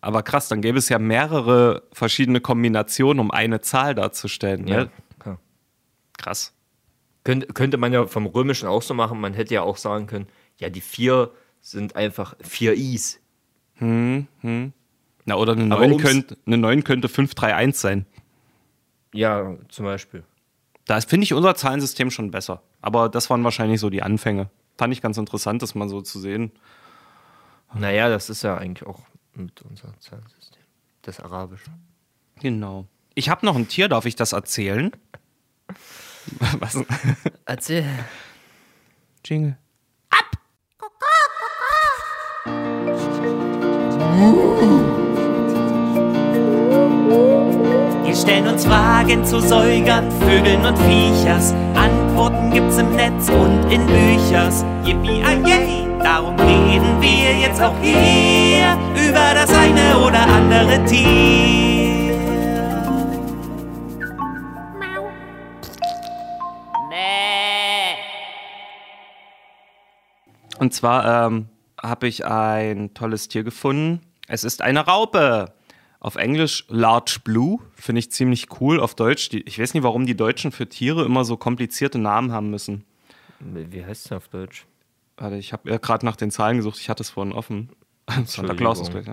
Aber krass, dann gäbe es ja mehrere verschiedene Kombinationen, um eine Zahl darzustellen. Ne? klar. Krass. Könnte, könnte man ja vom Römischen auch so machen. Man hätte ja auch sagen können, ja, die 4 sind einfach 4 Is. Na, oder eine Aber 9, ums- könnte, eine 9 könnte 531 sein. Ja, zum Beispiel. Da finde ich unser Zahlensystem schon besser. Aber das waren wahrscheinlich so die Anfänge. Fand ich ganz interessant, das mal so zu sehen. Naja, das ist ja eigentlich auch mit unserem Zahlensystem. Das Arabische. Genau. Ich habe noch ein Tier, darf ich das erzählen? Was? Erzähl. Jingle. Wir stellen uns Fragen zu Säugern, Vögeln und Viechers. Antworten gibt's im Netz und in Büchers. Yippie yay, darum reden wir jetzt auch hier über das eine oder andere Tier. Und zwar ähm, habe ich ein tolles Tier gefunden. Es ist eine Raupe. Auf Englisch Large Blue, finde ich ziemlich cool. Auf Deutsch, die, ich weiß nicht, warum die Deutschen für Tiere immer so komplizierte Namen haben müssen. Wie heißt es auf Deutsch? Warte, ich habe ja gerade nach den Zahlen gesucht, ich hatte es vorhin offen. Santa Claus ist gleich.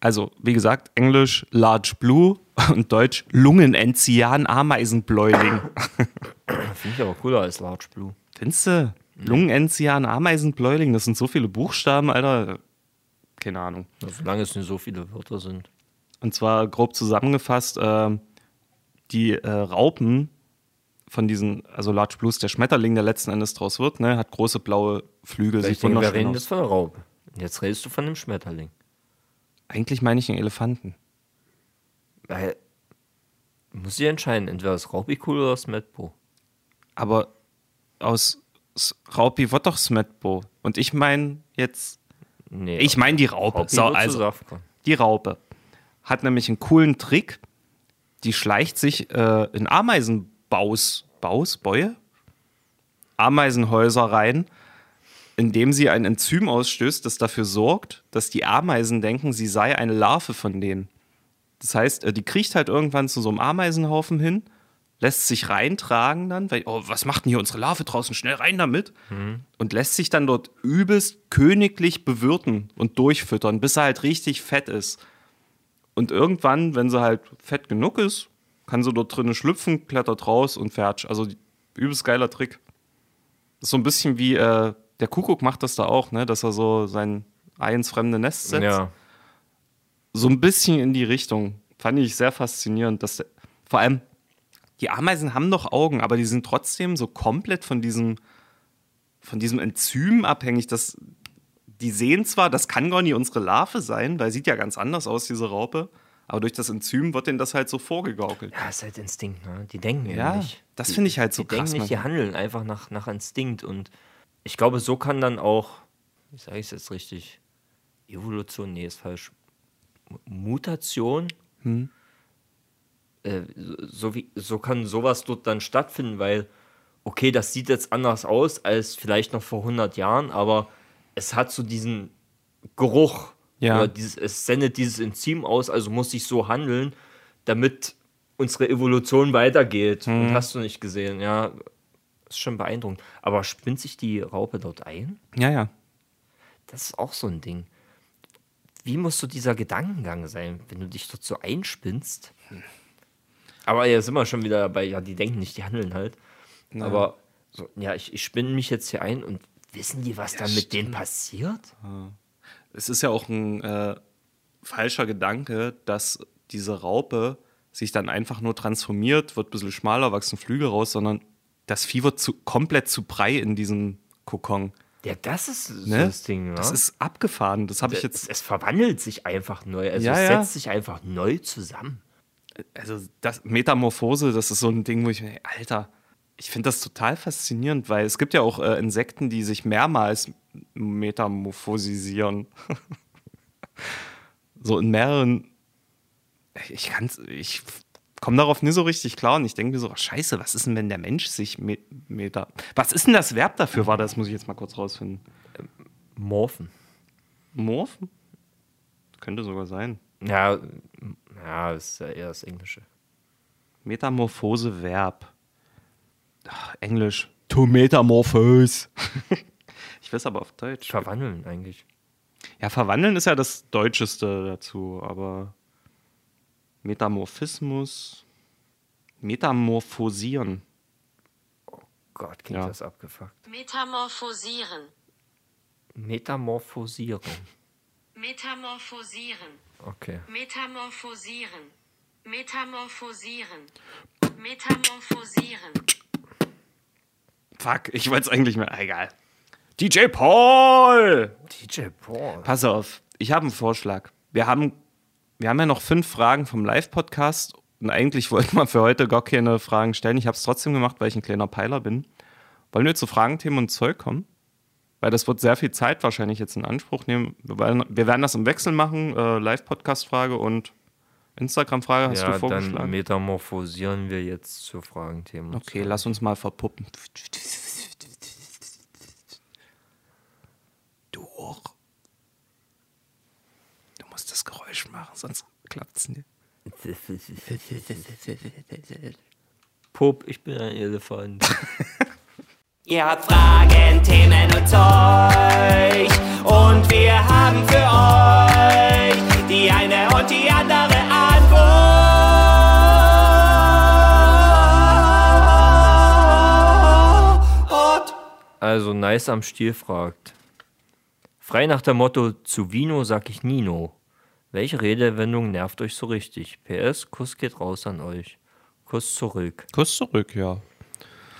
Also, wie gesagt, Englisch Large Blue und Deutsch Lungenenzian Ameisenbläuling. Finde ich aber cooler als Large Blue. Findest du? Lungenenzian Ameisenbläuling, das sind so viele Buchstaben, Alter. Keine Ahnung. Solange es nicht so viele Wörter sind. Und zwar grob zusammengefasst, ähm, die äh, Raupen von diesen, also Large Blues, der Schmetterling, der letzten Endes draus wird, ne, hat große blaue Flügel. Sieht denke, wir reden jetzt von der Raupe. Und jetzt redest du von dem Schmetterling. Eigentlich meine ich einen Elefanten. Weil, muss ich entscheiden, entweder das Raupi cool oder das Metbo. Aber aus Raupi wird doch Smetbo. Und ich meine jetzt, Nee, ich meine die Raupe. Raupi So, also, die Raupe hat nämlich einen coolen Trick. Die schleicht sich äh, in Ameisenbaus, Baus, Bäue? Ameisenhäuser rein, indem sie ein Enzym ausstößt, das dafür sorgt, dass die Ameisen denken, sie sei eine Larve von denen. Das heißt, äh, die kriecht halt irgendwann zu so einem Ameisenhaufen hin, lässt sich reintragen dann, weil, oh, was macht denn hier unsere Larve draußen? Schnell rein damit. Und lässt sich dann dort übelst königlich bewirten und durchfüttern, bis er halt richtig fett ist. Und irgendwann, wenn sie halt fett genug ist, kann sie dort drinnen schlüpfen, klettert raus und fertig. Also übelst geiler Trick. Das ist so ein bisschen wie, äh, der Kuckuck macht das da auch, ne? dass er so sein Ei ins fremde Nest setzt. Ja. So ein bisschen in die Richtung. Fand ich sehr faszinierend. Dass der, vor allem, die Ameisen haben doch Augen, aber die sind trotzdem so komplett von diesem, von diesem Enzym abhängig, dass die sehen zwar, das kann gar nicht unsere Larve sein, weil sieht ja ganz anders aus, diese Raupe. Aber durch das Enzym wird denen das halt so vorgegaukelt. Ja, ist halt Instinkt, ne? Die denken Ja, nicht. das Die- finde ich halt so die krass denken nicht, die handeln einfach nach, nach Instinkt. Und ich glaube, so kann dann auch, wie sage ich es jetzt richtig? Evolution, nee, ist falsch. Mutation. Hm. Äh, so, wie, so kann sowas dort dann stattfinden, weil, okay, das sieht jetzt anders aus als vielleicht noch vor 100 Jahren, aber es hat so diesen Geruch. Ja. Dieses, es sendet dieses Enzym aus, also muss ich so handeln, damit unsere Evolution weitergeht. Und hast du nicht gesehen, ja. Ist schon beeindruckend. Aber spinnt sich die Raupe dort ein? Ja, ja. Das ist auch so ein Ding. Wie muss so dieser Gedankengang sein, wenn du dich dort so einspinnst? Aber jetzt sind wir schon wieder dabei, ja, die denken nicht, die handeln halt. Aber so, ja, ich, ich spinne mich jetzt hier ein und wissen die, was dann mit denen passiert? Es ist ja auch ein äh, falscher Gedanke, dass diese Raupe sich dann einfach nur transformiert, wird ein bisschen schmaler, wachsen Flügel raus, sondern das Vieh wird zu, komplett zu Brei in diesem Kokon. Ja, das ist Ne? das Ding, ne? Das ist abgefahren. Das habe ich es, jetzt. es verwandelt sich einfach neu. Also Ja, es ja. setzt sich einfach neu zusammen. Also, das Metamorphose, das ist so ein Ding, wo ich mir, Alter, ich finde das total faszinierend, weil es gibt ja auch äh, Insekten, die sich mehrmals metamorphosisieren. so in mehreren. Ich kann ich komme darauf nie so richtig klar und ich denke mir so, ach, scheiße, was ist denn, wenn der Mensch sich me meta. Was ist denn das Verb dafür? War das, muss ich jetzt mal kurz rausfinden. Morphen. Morphen? Könnte sogar sein. Ja, ja, ist ja eher das Englische. Metamorphose Verb. Ach, Englisch. To metamorphose. ich weiß aber auf Deutsch. Verwandeln eigentlich. Ja, verwandeln ist ja das Deutscheste dazu, aber Metamorphismus. Metamorphosieren. Gott, klingt Ja. das abgefuckt. Metamorphosieren. Metamorphosierung. Metamorphosieren. Okay. Metamorphosieren. Metamorphosieren. Metamorphosieren. Fuck, ich wollte es eigentlich mehr. Egal. DJ Paul! DJ Paul. Pass auf, ich habe einen Vorschlag. Wir haben, wir haben ja noch fünf Fragen vom Live-Podcast und eigentlich wollten wir für heute gar keine Fragen stellen. Ich habe es trotzdem gemacht, weil ich ein kleiner Peiler bin. Wollen wir zu Fragenthemen und Zeug kommen? Weil das wird sehr viel Zeit wahrscheinlich jetzt in Anspruch nehmen. Wir werden, wir werden das im Wechsel machen. Äh, Live-Podcast-Frage und Instagram-Frage hast ja, du dann vorgeschlagen. metamorphosieren wir jetzt zu Fragenthemen. Okay, lass uns mal verpuppen. Du auch. Du musst das Geräusch machen, sonst klappt's nicht. Pup, ich bin ein Elefant. Ihr habt Fragen, Themen und Zeug. Und wir haben für euch die eine und die andere Antwort. Also nice am Stiel fragt. Frei nach dem Motto zu Vino sag ich Nino. Welche Redewendung nervt euch so richtig? PS, Kuss geht raus an euch. Kuss zurück. Kuss zurück, ja.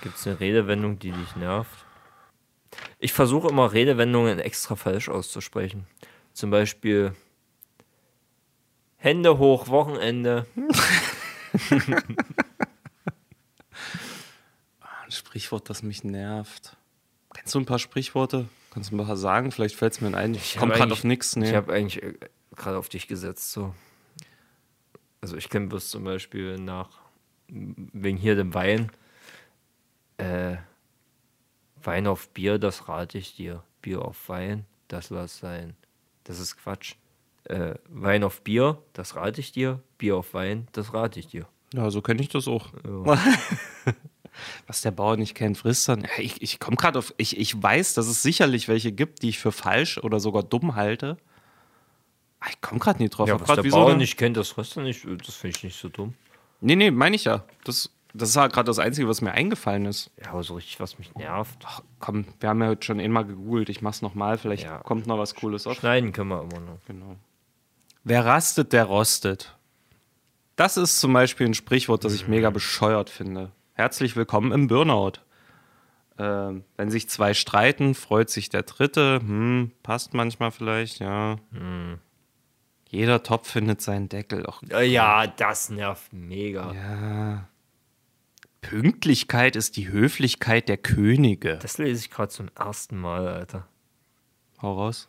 Gibt es eine Redewendung, die dich nervt? Ich versuche immer Redewendungen extra falsch auszusprechen. Zum Beispiel Hände hoch, Wochenende. Ein Sprichwort, das mich nervt. Kennst du ein paar Sprichworte? Kannst du ein paar sagen? Vielleicht fällt es mir ein. Ich komme gerade auf nichts. Nee. Ich habe eigentlich äh, gerade auf dich gesetzt. So. Also ich kenne bloß zum Beispiel nach, wegen hier dem Wein, äh, Wein auf Bier, das rate ich dir. Bier auf Wein, das lass sein. Das ist Quatsch. Äh, Wein auf Bier, das rate ich dir. Bier auf Wein, das rate ich dir. Ja, so kenne ich das auch. Was der Bauer nicht kennt, frisst dann. Ja, ich ich komme gerade auf. Ich, ich weiß, dass es sicherlich welche gibt, die ich für falsch oder sogar dumm halte. Aber Ich komme gerade nicht drauf. Ja, was der so Bauer eine- nicht kennt, das frisst er nicht. Das finde ich nicht so dumm. Nee, nee, meine ich ja. Das, das ist halt gerade das Einzige, was mir eingefallen ist. Ja, aber so richtig, was mich nervt. Ach, komm, wir haben ja heute schon einmal gegoogelt. Ich mach's nochmal. Vielleicht Ja. kommt noch was Cooles auf. Schneiden können wir immer noch. Genau. Wer rastet, der rostet. Das ist zum Beispiel ein Sprichwort, das ich mega bescheuert finde. Herzlich willkommen im Burnout. Ähm, wenn sich zwei streiten, freut sich der Dritte. Hm, passt manchmal vielleicht, ja. Jeder Topf findet seinen Deckel. Och, Äh, Ja, das nervt mega. ja. Pünktlichkeit ist die Höflichkeit der Könige. Das lese ich gerade zum ersten Mal, Alter. Hau raus.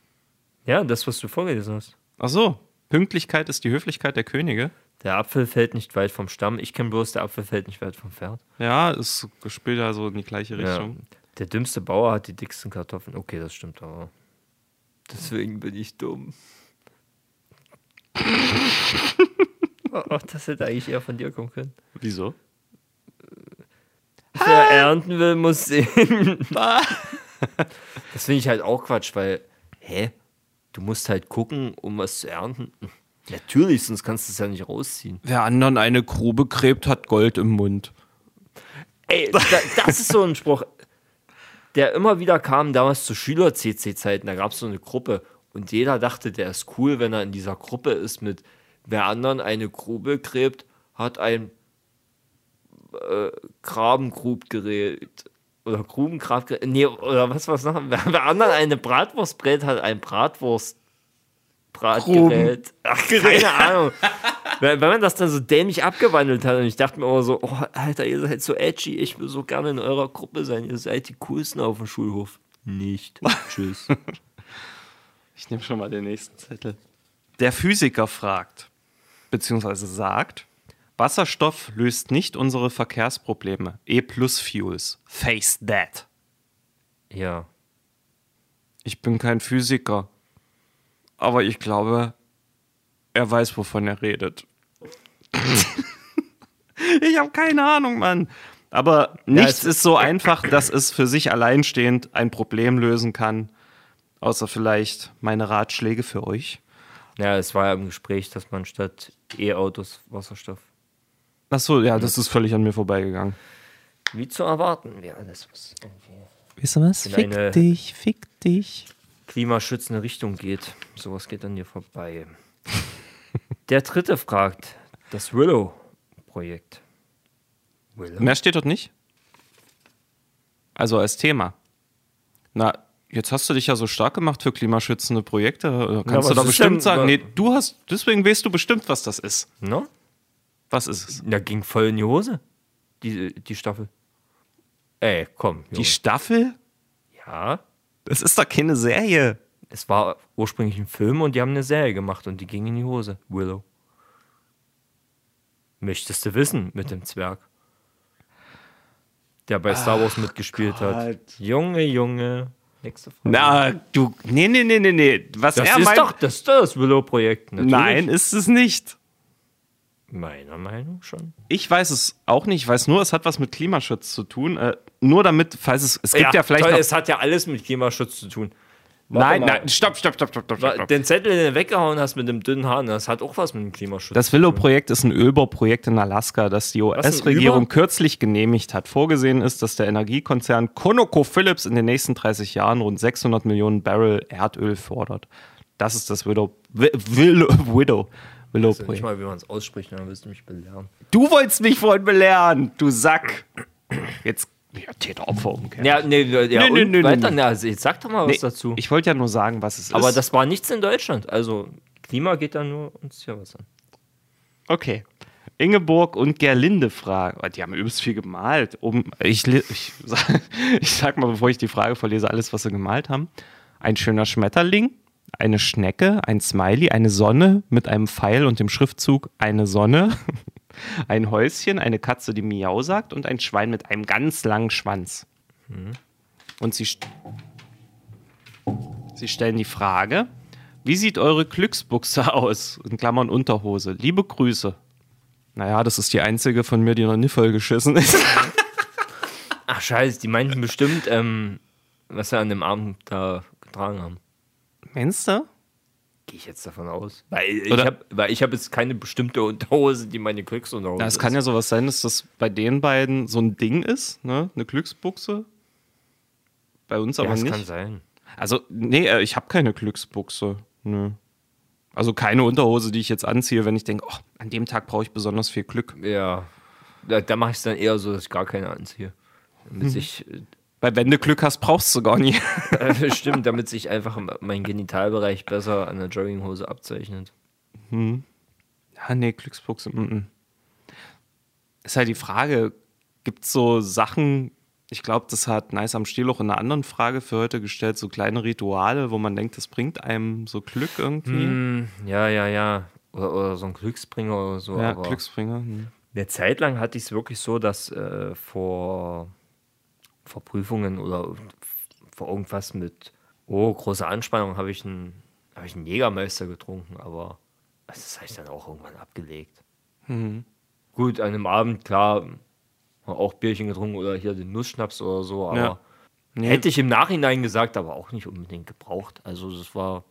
Ja, das, was du vorgelesen hast. Ach so, Pünktlichkeit ist die Höflichkeit der Könige. Der Apfel fällt nicht weit vom Stamm. Ich kenne bloß, der Apfel fällt nicht weit vom Pferd. Ja, es spielt ja so in die gleiche Richtung. Der dümmste Bauer hat die dicksten Kartoffeln. Okay, das stimmt aber. Deswegen bin ich dumm. Ach, das hätte eigentlich eher von dir kommen können. Wieso? Wer ernten will, muss sehen. das finde ich halt auch Quatsch, weil, hä? Du musst halt gucken, um was zu ernten. Natürlich, sonst kannst du es ja nicht rausziehen. Wer anderen eine Grube gräbt, hat Gold im Mund. Ey, da, das ist so ein Spruch, der immer wieder kam, damals zu Schüler-CC-Zeiten. Da gab es so eine Gruppe und jeder dachte, der ist cool, wenn er in dieser Gruppe ist mit wer anderen eine Grube gräbt, hat ein äh, Grabengrubgerät. Oder Grubengrabgerät. Nee, oder was was noch? Wer, anderen eine Bratwurst brät, hat ein Bratwurst. Bratgerät. Ach, keine Ahnung. Wenn, wenn man das dann so dämlich abgewandelt hat und ich dachte mir immer so, oh, Alter, ihr seid so edgy, ich will so gerne in eurer Gruppe sein, ihr seid die coolsten auf dem Schulhof. Nicht. Tschüss. Ich nehme schon mal den nächsten Zettel. Der Physiker fragt, beziehungsweise sagt, Wasserstoff löst nicht unsere Verkehrsprobleme. E-Plus-Fuels. Face that. Ja. Ich bin kein Physiker. Aber ich glaube, er weiß, wovon er redet. ich habe keine Ahnung, Mann. Aber nichts es- ist so einfach, dass es für sich alleinstehend ein Problem lösen kann. Außer vielleicht meine Ratschläge für euch. Ja, es war ja im Gespräch, dass man statt E-Autos Wasserstoff. Achso, ja, das ist völlig an mir vorbeigegangen. Wie zu erwarten wäre das, was irgendwie Weißt du was? In Fick eine- dich, fick dich. klimaschützende Richtung geht. Sowas geht an dir vorbei. Der dritte fragt, das Willow-Projekt. Willow? Mehr steht dort nicht. Also als Thema. Na, jetzt hast du dich ja so stark gemacht für klimaschützende Projekte. Kannst was du da ist bestimmt denn- sagen. Nee, du hast, deswegen weißt du bestimmt, was das ist. No? Was ist es? Da ging voll in die Hose, die, die Staffel. Ey, komm. Die Junge. Staffel? ja, Das ist doch keine Serie. es war ursprünglich ein Film und die haben eine Serie gemacht und die ging in die Hose. Willow. Möchtest du wissen mit dem Zwerg? Der bei Star Wars mitgespielt hat. Junge, Junge. Nächste Frage. Na, du. Nee, nee, nee, nee, nee. Was das er ist meint. doch das, ist das Willow-Projekt. Nein, ist es nicht. Meiner Meinung schon. Ich weiß es auch nicht. Ich weiß nur, es hat was mit Klimaschutz zu tun. Äh, nur damit, falls es. Es gibt ja, vielleicht. toll, es hat ja alles mit Klimaschutz zu tun. Warte nein, mal. nein, stopp, stopp, stopp, stopp, stopp. Den Zettel, den du weggehauen hast mit dem dünnen Haar, das hat auch was mit dem Klimaschutz Das Willow-Projekt ist ein Ölbauprojekt in Alaska, das die US-Regierung kürzlich genehmigt hat. Vorgesehen ist, dass der Energiekonzern ConocoPhillips in den nächsten 30 Jahren rund 600 Millionen Barrel Erdöl fordert. Das ist das Willow, Wi- Willow, Widow, Nicht Willow-Projekt. mal, wie man es ausspricht, dann wirst du mich belehren. Du wolltest mich vorhin belehren, du Sack. Jetzt, ja, Täter-Opfer-Umkehr. Ja, nee, ja, Nee, nee, weiter, nee. Also jetzt sag doch mal was Nee, dazu. Ich wollte ja nur sagen, was es Aber ist. das war nichts in Deutschland. Also, Klima geht da nur uns hier was an. Okay. Ingeborg und Gerlinde fragen. Oh, Die haben übelst viel gemalt. Um, ich, ich, sag, ich sag mal, bevor ich die Frage vorlese, alles, was sie gemalt haben. Ein schöner Schmetterling, eine Schnecke, ein Smiley, eine Sonne mit einem Pfeil und dem Schriftzug eine Sonne, ein Häuschen, eine Katze, die Miau sagt und ein Schwein mit einem ganz langen Schwanz. Und sie, sie stellen die Frage, wie sieht eure Glücksbuchse aus? In Klammern Unterhose. Liebe Grüße. Naja, das ist die einzige von mir, die noch nie vollgeschissen ist. Ach scheiße, die meinten bestimmt, ähm, was sie an dem Abend da getragen haben. Meinst du? Gehe ich jetzt davon aus. Weil ich habe ich hab jetzt keine bestimmte Unterhose, die meine Glücksunterhose Ja, es kann ja sowas sein, dass das bei den beiden so ein Ding ist, ne? Eine Glücksbuchse. Bei uns ja, aber das nicht. kann sein. Also, nee, äh, ich habe keine Glücksbuchse. Nö. Also keine Unterhose, die ich jetzt anziehe, wenn ich denke, oh, an dem Tag brauche ich besonders viel Glück. Ja, da, da mache ich es dann eher so, dass ich gar keine anziehe. Mhm. Damit sich, Weil wenn du Glück hast, brauchst du gar nie. äh, stimmt, damit sich einfach mein Genitalbereich besser an der Jogginghose abzeichnet. Ja, nee, Glücksbuchse. Mm -mm. Ist halt die Frage, gibt es so Sachen, ich glaube, das hat Nice am Stiel auch in einer anderen Frage für heute gestellt, so kleine Rituale, wo man denkt, das bringt einem so Glück irgendwie. Hm, ja, ja, ja. Oder, oder so ein Glücksbringer oder so. Ja, aber Glücksbringer. Hm. Eine Zeit lang hatte ich es wirklich so, dass äh, vor, vor Prüfungen oder vor irgendwas mit, oh, große Anspannung, habe ich einen, habe ich einen Jägermeister getrunken, aber das habe ich dann auch irgendwann abgelegt. Gut, an einem Abend, klar, auch Bierchen getrunken oder hier den Nussschnaps oder so, aber Ja. Nee. hätte ich im Nachhinein gesagt, aber auch nicht unbedingt gebraucht. Also das war,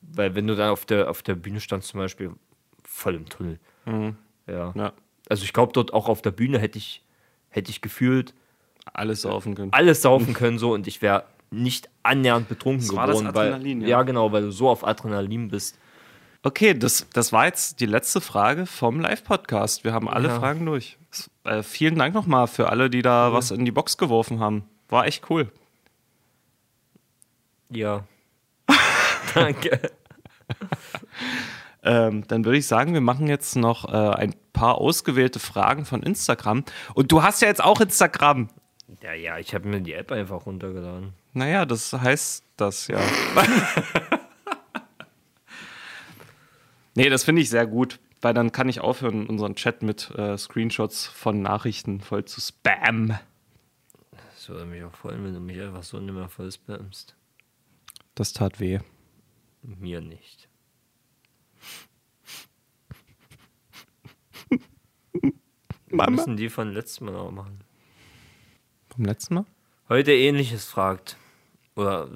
weil wenn du dann auf der, auf der Bühne standst zum Beispiel, voll im Tunnel. Ja. Ja, Also ich glaube, dort auch auf der Bühne hätte ich, hätte ich gefühlt alles saufen können. alles saufen können so und ich wäre nicht annähernd betrunken Das war das geworden. Adrenalin, weil, ja. ja. genau, weil du so auf Adrenalin bist. Okay, das, das war jetzt die letzte Frage vom Live-Podcast. Wir haben alle Ja. Fragen durch. Äh, vielen Dank nochmal für alle, die da was in die Box geworfen haben. War echt cool. Ja. Danke. Ähm, dann würde ich sagen, wir machen jetzt noch äh, ein paar ausgewählte Fragen von Instagram. Und du hast ja jetzt auch Instagram. Ja, ja, ich habe mir die App einfach runtergeladen. Naja, das heißt das ja. nee, das finde ich sehr gut, weil dann kann ich aufhören, unseren Chat mit äh, Screenshots von Nachrichten voll zu spam. Das würde mich auch freuen, wenn du mich einfach so nicht mehr voll spammst. Das tat weh. Mir nicht. Wir Mama. müssen die von letztem Mal noch machen. Vom letzten Mal? Heute ähnliches fragt. Oder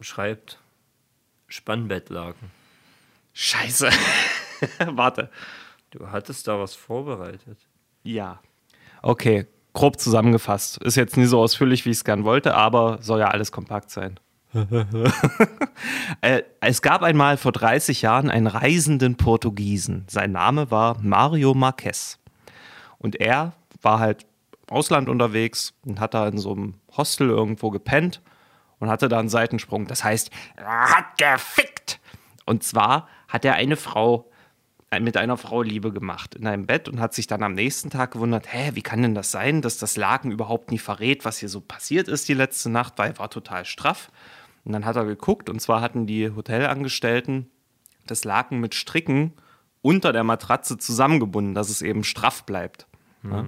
schreibt. Spannbettlaken. Scheiße. Warte. Du hattest da was vorbereitet. Ja. Okay, grob zusammengefasst. Ist jetzt nie so ausführlich, wie ich es gern wollte, aber soll ja alles kompakt sein. äh, es gab einmal vor 30 Jahren einen reisenden Portugiesen. Sein Name war Mario Marques. Und er war halt Ausland unterwegs und hat da in so einem Hostel irgendwo gepennt und hatte da einen Seitensprung. Das heißt, er hat gefickt. Und zwar hat er eine Frau äh, mit einer Frau Liebe gemacht in einem Bett und hat sich dann am nächsten Tag gewundert, hä, wie kann denn das sein, dass das Laken überhaupt nie verrät, was hier so passiert ist die letzte Nacht, weil er war total straff. Und dann hat er geguckt und zwar hatten die Hotelangestellten das Laken mit Stricken unter der Matratze zusammengebunden, dass es eben straff bleibt. Ja?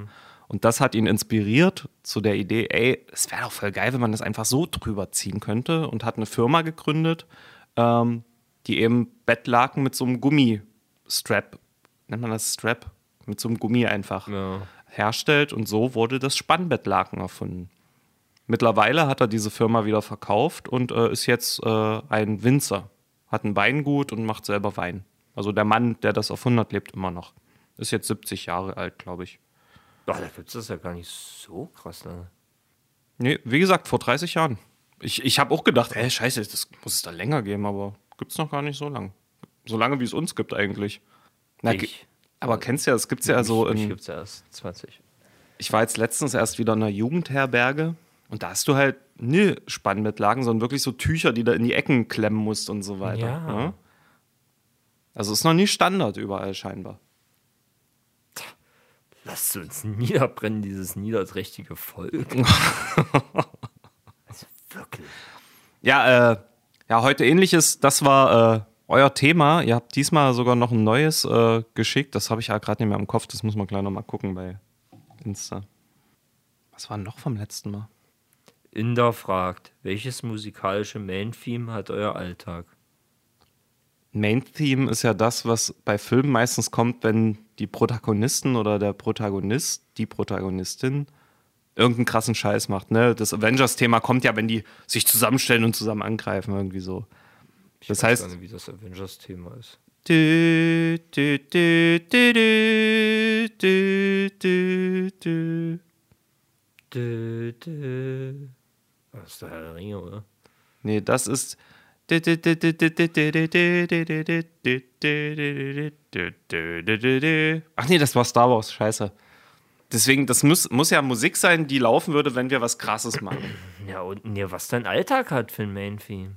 Und das hat ihn inspiriert zu der Idee, ey, es wäre doch voll geil, wenn man das einfach so drüber ziehen könnte und hat eine Firma gegründet, ähm, die eben Bettlaken mit so einem Gummistrap, nennt man das Strap, mit so einem Gummi einfach Ja. herstellt und so wurde das Spannbettlaken erfunden. Mittlerweile hat er diese Firma wieder verkauft und äh, ist jetzt äh, ein Winzer. Hat ein Weingut und macht selber Wein. Also der Mann, der das erfunden hat, lebt immer noch. Ist jetzt 70 Jahre alt, glaube ich. Ach, da gibt es das ja gar nicht so krass lange. Nee, wie gesagt, vor 30 Jahren. Ich, ich habe auch gedacht, ey, scheiße, das muss es da länger geben, aber gibt es noch gar nicht so lang. So lange, wie es uns gibt eigentlich. Na, Ich. aber kennst ja, es gibt ja so in, gibt es ja erst 20. ich war jetzt letztens erst wieder in einer Jugendherberge und da hast du halt nie Spannbettlaken, sondern wirklich so Tücher, die da in die Ecken klemmen musst und so weiter. Ja. ne? Also ist noch nie Standard überall scheinbar. Lasst uns niederbrennen, dieses niederträchtige Volk. also wirklich. Ja, äh, ja, heute ähnliches, das war äh, euer Thema. Ihr habt diesmal sogar noch ein neues äh, geschickt. Das habe ich ja gerade nicht mehr im Kopf. Das muss man gleich noch mal gucken bei Insta. Was war noch vom letzten Mal? Inder fragt, welches musikalische Main-Theme hat euer Alltag? Main-Theme ist ja das, was bei Filmen meistens kommt, wenn die Protagonisten oder der Protagonist, die Protagonistin, irgendeinen krassen Scheiß macht. Ne? Das Avengers-Thema kommt ja, wenn die sich zusammenstellen und zusammen angreifen, irgendwie so. Das Ich weiß heißt. gar nicht, wie das Avengers-Thema ist. Du, du, du, du, du, du, du. Das ist der Herr der Ringe, oder? Nee, das ist. Ach nee, das war Star Wars, scheiße. Deswegen, das muss, muss ja Musik sein, die laufen würde, wenn wir was Krasses machen. Ja, und nee, was dein Alltag hat für ein Main-Theme.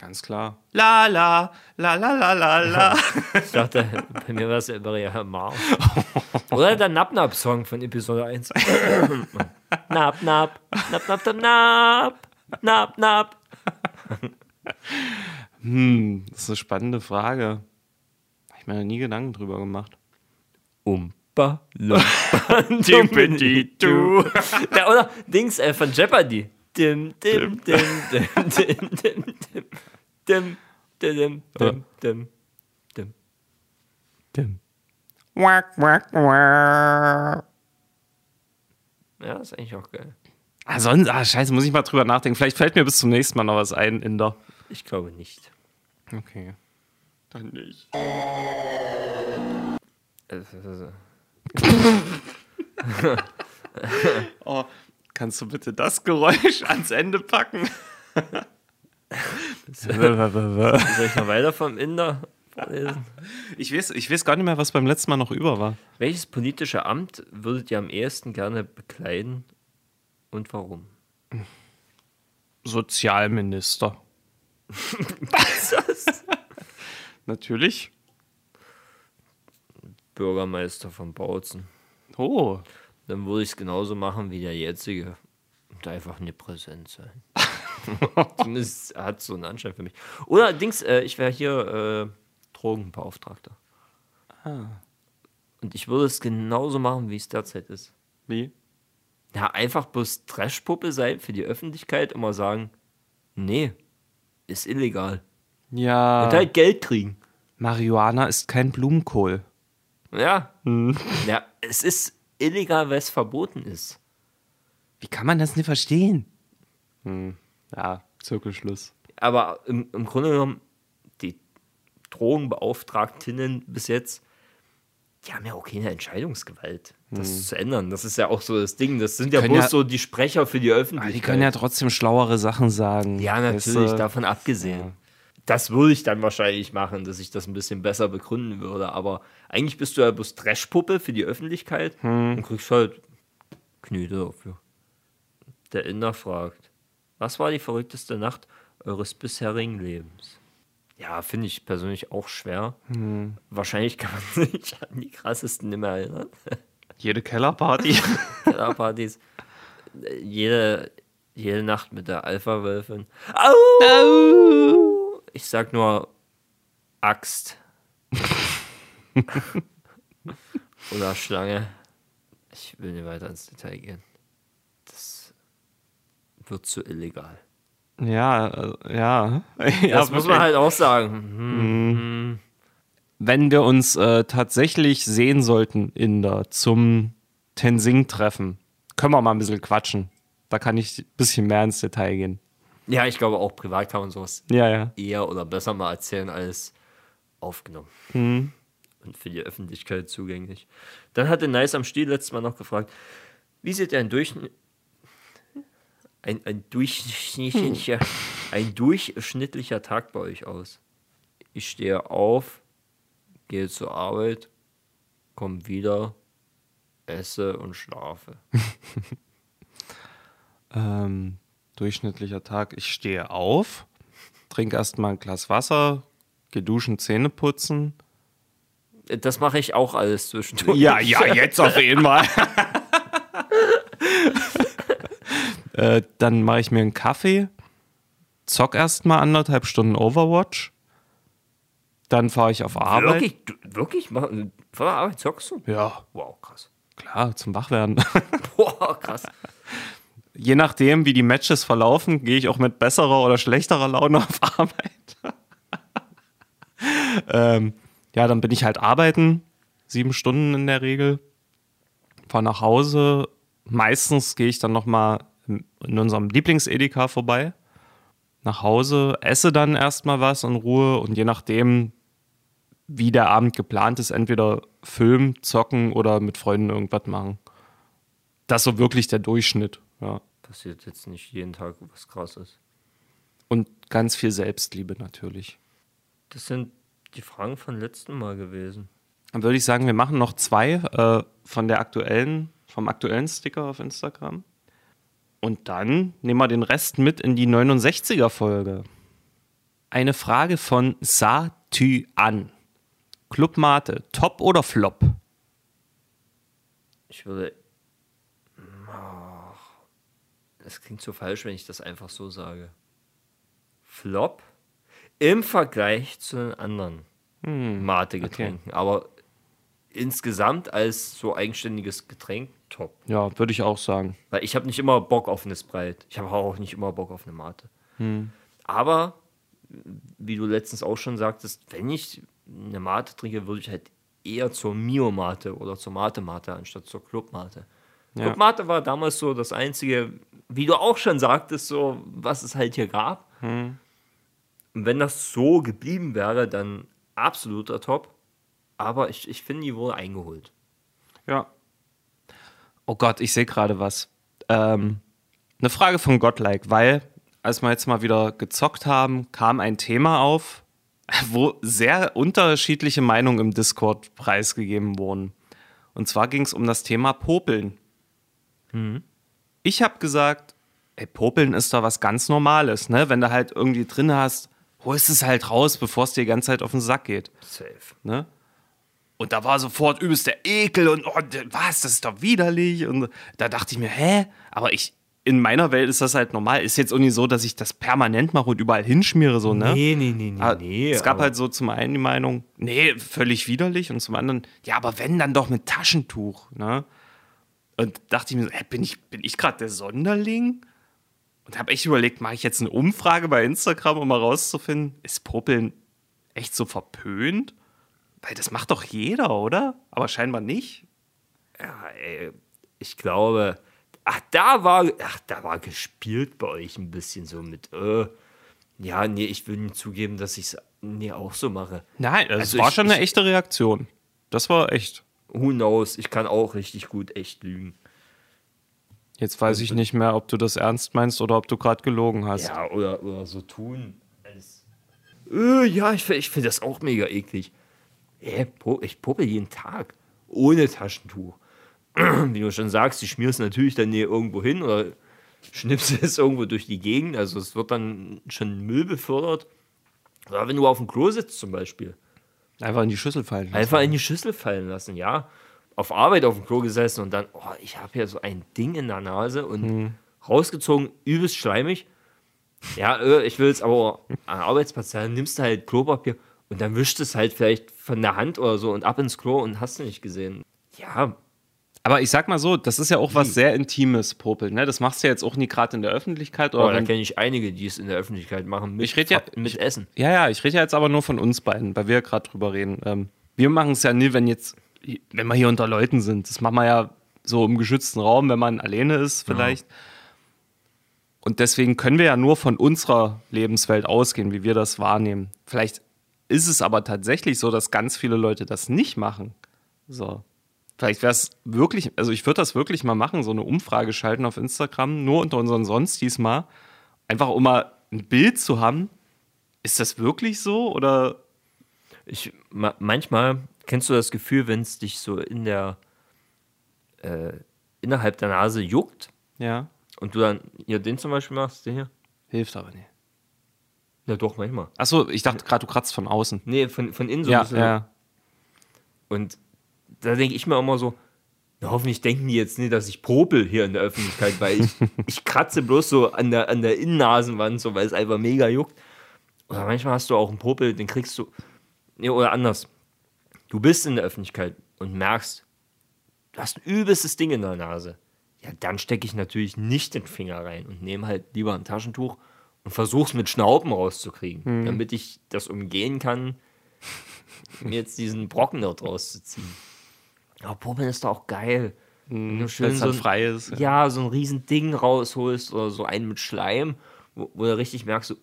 Ganz klar. La la, la la la la la. Ich dachte, bei mir war es ja immer ja Mars. Oder der Nap-Nap-Song von Episode 1. Nap, Nap, Nap, Nap, Nap, Nap, Nap, Nap. Hm, das ist eine spannende Frage. Habe ich mir noch nie Gedanken drüber gemacht. Umpa, lumpa, dumpidi-du. Ja, oder Dings äh, von Jeopardy. Dim, dim, dim, dim, dim, dim, dim, dim, dim, dim, dim, dim. Tim. Wack, wack, wack. Ja, ist eigentlich auch geil. Ah, sonst, ah, scheiße, muss ich mal drüber nachdenken. Vielleicht fällt mir bis zum nächsten Mal noch was ein in der. Ich glaube nicht. Okay. Dann nicht. Oh, kannst du bitte das Geräusch ans Ende packen? Soll ich noch weiter vom Inder vorlesen? ich, weiß, ich weiß gar nicht mehr, was beim letzten Mal noch über war. Welches politische Amt würdet ihr am ehesten gerne bekleiden und warum? Sozialminister. Natürlich. Bürgermeister von Bautzen. Oh. Dann würde ich es genauso machen wie der jetzige. Und einfach nicht präsent sein. Zumindest hat so einen Anschein für mich. Oder Dings, äh, ich wäre hier äh, Drogenbeauftragter. Und ich würde es genauso machen, wie es derzeit ist. Wie? Ja, einfach bloß Trashpuppe sein für die Öffentlichkeit, immer sagen, nee, ist illegal. Ja. Und halt Geld kriegen. Marihuana ist kein Blumenkohl. Ja. Ja, es ist illegal, weil es verboten ist. Wie kann man das nicht verstehen? Hm. Ja, Zirkelschluss. Aber im, im Grunde genommen, die Drogenbeauftragtinnen bis jetzt, die haben ja auch keine Entscheidungsgewalt, das zu ändern. Das ist ja auch so das Ding. Das sind ja Hm. Bloß ja- so die Sprecher für die Aber Öffentlichkeit. die können ja trotzdem schlauere Sachen sagen. Ja, Weißt natürlich, du? davon abgesehen. Das würde ich dann wahrscheinlich machen, dass ich das ein bisschen besser begründen würde. Aber eigentlich bist du ja bloß Trashpuppe für die Öffentlichkeit Hm. und kriegst halt Knüte dafür. Der Inder fragt, was war die verrückteste Nacht eures bisherigen Lebens? Ja, finde ich persönlich auch schwer. Hm. Wahrscheinlich kann man sich an die krassesten nicht mehr erinnern. Jede Kellerparty. Kellerpartys. Jede, jede Nacht mit der Alpha-Wölfin. Au! Ich sag nur Axt. Oder Schlange. Ich will nicht weiter ins Detail gehen. Das wird zu illegal. Ja, äh, ja. Das muss man halt auch sagen. Wenn wir uns äh, tatsächlich sehen sollten in der zum Tensing-Treffen, können wir mal ein bisschen quatschen. Da kann ich ein bisschen mehr ins Detail gehen. Ja, ich glaube auch privat kann man sowas Ja, ja. eher oder besser mal erzählen als aufgenommen. Hm. Und für die Öffentlichkeit zugänglich. Dann hatte Nice am Stiel letztes Mal noch gefragt, wie sieht ein Durchschnitt ein, ein, durchschnittlicher, ein durchschnittlicher Tag bei euch aus? Ich stehe auf, gehe zur Arbeit, komme wieder, esse und schlafe. Ähm, durchschnittlicher Tag. Ich stehe auf, trinke erstmal ein Glas Wasser, gehe duschen, Zähne putzen. Das mache ich auch alles zwischendurch. Ja, ja, jetzt auf jeden Fall. äh, dann mache ich mir einen Kaffee, zock erstmal anderthalb Stunden Overwatch. Dann fahre ich auf Arbeit. Wirklich? Du, wirklich? Vor der Arbeit zockst du? Ja, Wow, krass. klar, zum Wachwerden. Boah, krass. Je nachdem, wie die Matches verlaufen, gehe ich auch mit besserer oder schlechterer Laune auf Arbeit. ähm, ja, dann bin ich halt arbeiten, sieben Stunden in der Regel, fahre nach Hause. Meistens gehe ich dann nochmal in unserem Lieblings-Edeka vorbei, nach Hause, esse dann erstmal was in Ruhe und je nachdem, wie der Abend geplant ist, entweder Film, zocken oder mit Freunden irgendwas machen. Das ist so wirklich der Durchschnitt, ja. Passiert jetzt nicht jeden Tag was krasses. Und ganz viel Selbstliebe natürlich. Das sind die Fragen von letzten Mal gewesen. Dann würde ich sagen, wir machen noch zwei äh, von der aktuellen, vom aktuellen Sticker auf Instagram. Und dann nehmen wir den Rest mit in die 69er Folge. Eine Frage von Satü an. Club Mate, Top oder Flop? Ich würde. Ach, Das klingt so falsch, wenn ich das einfach so sage. Flop im Vergleich zu den anderen Mate-Getränken. Aber insgesamt als so eigenständiges Getränk top. Ja, würde ich auch sagen. Weil ich habe nicht immer Bock auf eine Sprite. Ich habe auch nicht immer Bock auf eine Mate. Aber, wie du letztens auch schon sagtest, wenn ich eine Mate trinke, würde ich halt eher zur Mio-Mate oder zur Mate-Mate anstatt zur Club-Mate. Ja. Club-Mate war damals so das einzige, wie du auch schon sagtest, so, was es halt hier gab. Und wenn das so geblieben wäre, dann absoluter Top. Aber ich, ich finde, die wurde eingeholt. Ja. Oh Gott, ich sehe gerade was. Ähm, eine Frage von Godlike, weil, als wir jetzt mal wieder gezockt haben, kam ein Thema auf, wo sehr unterschiedliche Meinungen im Discord preisgegeben wurden. Und zwar ging es um das Thema Popeln. Ich habe gesagt, ey, Popeln ist da was ganz Normales, ne? Wenn du halt irgendwie drin hast, holst es halt raus, bevor es dir die ganze Zeit auf den Sack geht. Safe. Ne? Und da war sofort übelst der Ekel und oh, was, das ist doch widerlich. Und da dachte ich mir, hä? Aber ich, in meiner Welt ist das halt normal. Ist jetzt auch nicht so, dass ich das permanent mache und überall hinschmiere, so, ne? Nee, nee, nee, nee, Aber nee. es gab halt so zum einen die Meinung, nee, völlig widerlich und zum anderen, ja, aber wenn, dann doch mit Taschentuch, ne? Und dachte ich mir, so, hä, bin ich, bin ich gerade der Sonderling? Und habe echt überlegt, mache ich jetzt eine Umfrage bei Instagram, um mal rauszufinden, ist Popeln echt so verpönt? Weil das macht doch jeder, oder? Aber scheinbar nicht. Ja, ey, ich glaube, ach, da war, ach, da war gespielt bei euch ein bisschen so mit, äh, ja, nee, ich will nicht zugeben, dass ich es nee, auch so mache. Nein, das Also war ich- schon eine ich- echte Reaktion. Das war echt. Who knows, ich kann auch richtig gut echt lügen. Jetzt weiß ich nicht mehr, ob du das ernst meinst oder ob du gerade gelogen hast. Ja, oder, oder so tun. Als, äh, ja, ich, ich finde das auch mega eklig. Po, ich puppe jeden Tag. Ohne Taschentuch. Wie du schon sagst, ich schmier es natürlich dann hier irgendwo hin oder schnippst es irgendwo durch die Gegend. Also es wird dann schon Müll befördert. Oder wenn du auf dem Klo sitzt zum Beispiel. Einfach in die Schüssel fallen. lassen. Einfach in die Schüssel fallen lassen, ja. Auf Arbeit auf dem Klo gesessen und dann, oh, ich habe hier so ein Ding in der Nase und rausgezogen, übelst schleimig. Ja, äh, ich will es aber am Arbeitsplatz, dann nimmst du halt Klopapier und dann wischst es halt vielleicht von der Hand oder so und ab ins Klo und hast du nicht gesehen. Ja, Aber ich sag mal so, das ist ja auch was sehr Intimes, Popeln. Ne? Das machst du ja jetzt auch nie gerade in der Öffentlichkeit. Oder aber da kenne ich einige, die es in der Öffentlichkeit machen mit, Ich red ja- mit Essen. ja, ja, ich rede ja jetzt aber nur von uns beiden, weil wir ja gerade drüber reden. Ähm, wir machen es ja nie, wenn jetzt, wenn wir hier unter Leuten sind. Das machen wir ja so im geschützten Raum, wenn man alleine ist vielleicht. Und deswegen können wir ja nur von unserer Lebenswelt ausgehen, wie wir das wahrnehmen. Vielleicht ist es aber tatsächlich so, dass ganz viele Leute das nicht machen. So. Vielleicht wäre es wirklich, also ich würde das wirklich mal machen, so eine Umfrage schalten auf Instagram, nur unter unseren Sonstis mal. Einfach um mal ein Bild zu haben. Ist das wirklich so? Oder Ich, ma, manchmal kennst du das Gefühl, wenn es dich so in der äh, innerhalb der Nase juckt ja, und du dann hier den zum Beispiel machst, den hier? hilft aber nicht. Ja, doch, manchmal. Achso, ich dachte gerade, du kratzt von außen. Nee, von, von innen so Ja, ein bisschen. ja. Und da denke ich mir immer so, na, hoffentlich denken die jetzt nicht, dass ich popel hier in der Öffentlichkeit, weil ich, ich kratze bloß so an der, an der Innennasenwand, so, weil es einfach mega juckt. Oder manchmal hast du auch einen Popel, den kriegst du, nee, oder anders. Du bist in der Öffentlichkeit und merkst, du hast ein übelstes Ding in der Nase. Ja, dann stecke ich natürlich nicht den Finger rein und nehme halt lieber ein Taschentuch und versuche es mit Schnauben rauszukriegen, damit ich das umgehen kann, mir jetzt diesen Brocken dort rauszuziehen. Aber Popeln ist doch auch geil. Wenn du schön Wenn es so ein, frei ist. ja, so ein riesen Ding rausholst oder so einen mit Schleim, wo, wo du richtig merkst, so,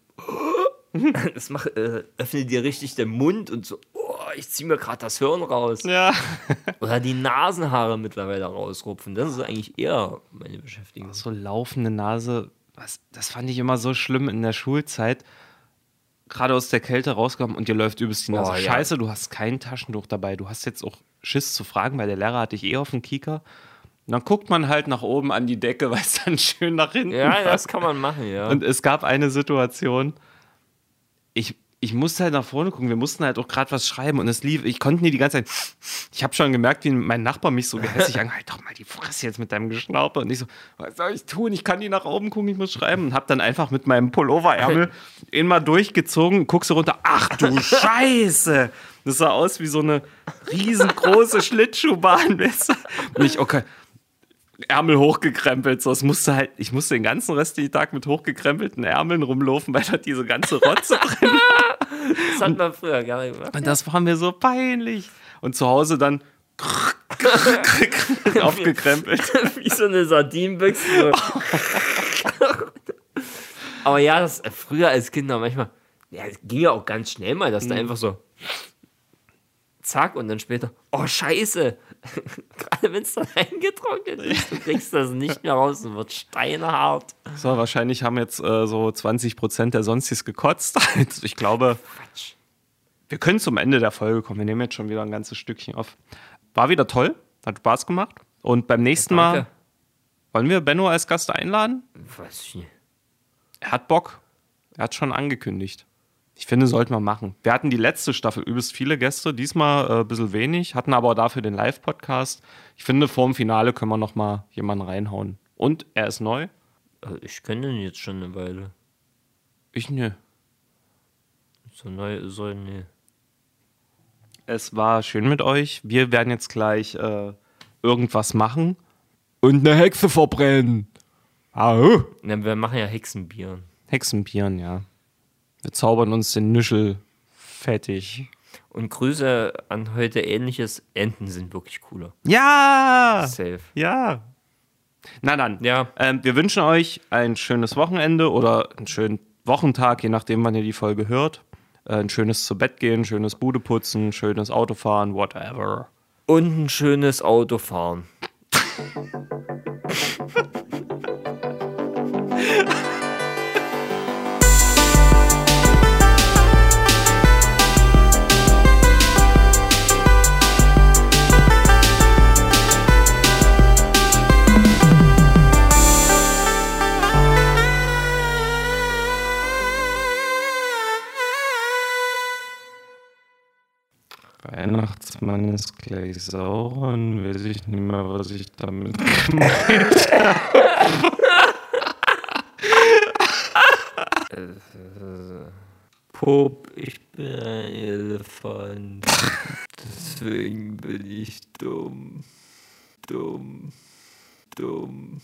das macht, äh, öffnet dir richtig den Mund und so, oh, ich zieh mir gerade das Hirn raus. Ja. Oder die Nasenhaare mittlerweile rausrupfen. Das ist eigentlich eher meine Beschäftigung. So laufende Nase, was, das fand ich immer so schlimm in der Schulzeit. Gerade aus der Kälte rauskommen und dir läuft übelst die Nase. Oh, ja. Scheiße, du hast kein Taschentuch dabei. Du hast jetzt auch Schiss zu fragen, weil der Lehrer hat dich eh auf dem Kieker. Und dann guckt man halt nach oben an die Decke, weil es dann schön nach hinten Ja, passt. das kann man machen, ja. Und es gab eine Situation, ich, ich musste halt nach vorne gucken, wir mussten halt auch gerade was schreiben und es lief, ich konnte nie die ganze Zeit, ich habe schon gemerkt, wie mein Nachbar mich so gehässig angehört, halt doch mal die Fresse jetzt mit deinem Geschnaupe. Und ich so, was soll ich tun, ich kann nie nach oben gucken, ich muss schreiben. Und habe dann einfach mit meinem Pulloverärmel ihn mal durchgezogen, guck so runter, ach du Scheiße, das sah aus wie so eine riesengroße Schlittschuhbahn, und ich, okay, Ärmel hochgekrempelt. So, es musste halt, ich musste den ganzen restlichen Tag mit hochgekrempelten Ärmeln rumlaufen, weil da diese ganze Rotze drin Das hat man früher gar nicht gemacht. Und das war mir so peinlich. Und zu Hause dann aufgekrempelt. Wie so eine Sardinenbüchse. Aber ja, das äh, früher als Kinder manchmal, ja, es ging ja auch ganz schnell mal, dass da einfach so zack und dann später, oh Scheiße. Gerade wenn es dann eingetrocknet ist, du kriegst das nicht mehr raus und wird steinhart. So, wahrscheinlich haben jetzt äh, so 20 Prozent der Sonstis gekotzt. Also ich glaube, Quatsch. wir können zum Ende der Folge kommen. Wir nehmen jetzt schon wieder ein ganzes Stückchen auf. War wieder toll, hat Spaß gemacht. Und beim nächsten Mal Danke. wollen wir Benno als Gast einladen. Weiß ich nicht. Er hat Bock. Er hat schon angekündigt. Ich finde, sollten wir machen. Wir hatten die letzte Staffel übelst viele Gäste, diesmal äh, ein bisschen wenig, hatten aber dafür den Live-Podcast. Ich finde, vorm Finale können wir noch mal jemanden reinhauen. Und er ist neu. Äh, Ich kenne den jetzt schon eine Weile. Ich nö. So neu, so, nee. Es war schön mit euch. Wir werden jetzt gleich äh, irgendwas machen und eine Hexe verbrennen. Au. Na, wir machen ja Hexenbier. Hexenbieren, ja. Wir zaubern uns den Nüschel fettig. Und Grüße an heute ähnliches. Enten sind wirklich cooler. Ja! Safe. Ja. Na dann. Ja. Ähm, wir wünschen euch ein schönes Wochenende oder einen schönen Wochentag, je nachdem, wann ihr die Folge hört. Äh, ein schönes zu Bett gehen, schönes Bude putzen, schönes Autofahren, whatever. Und ein schönes Autofahren. Weihnachtsmann ist gleich sauer und weiß ich nicht mehr, was ich damit gemeint Pup, ich bin ein Elefant. Deswegen bin ich dumm. Dumm. Dumm.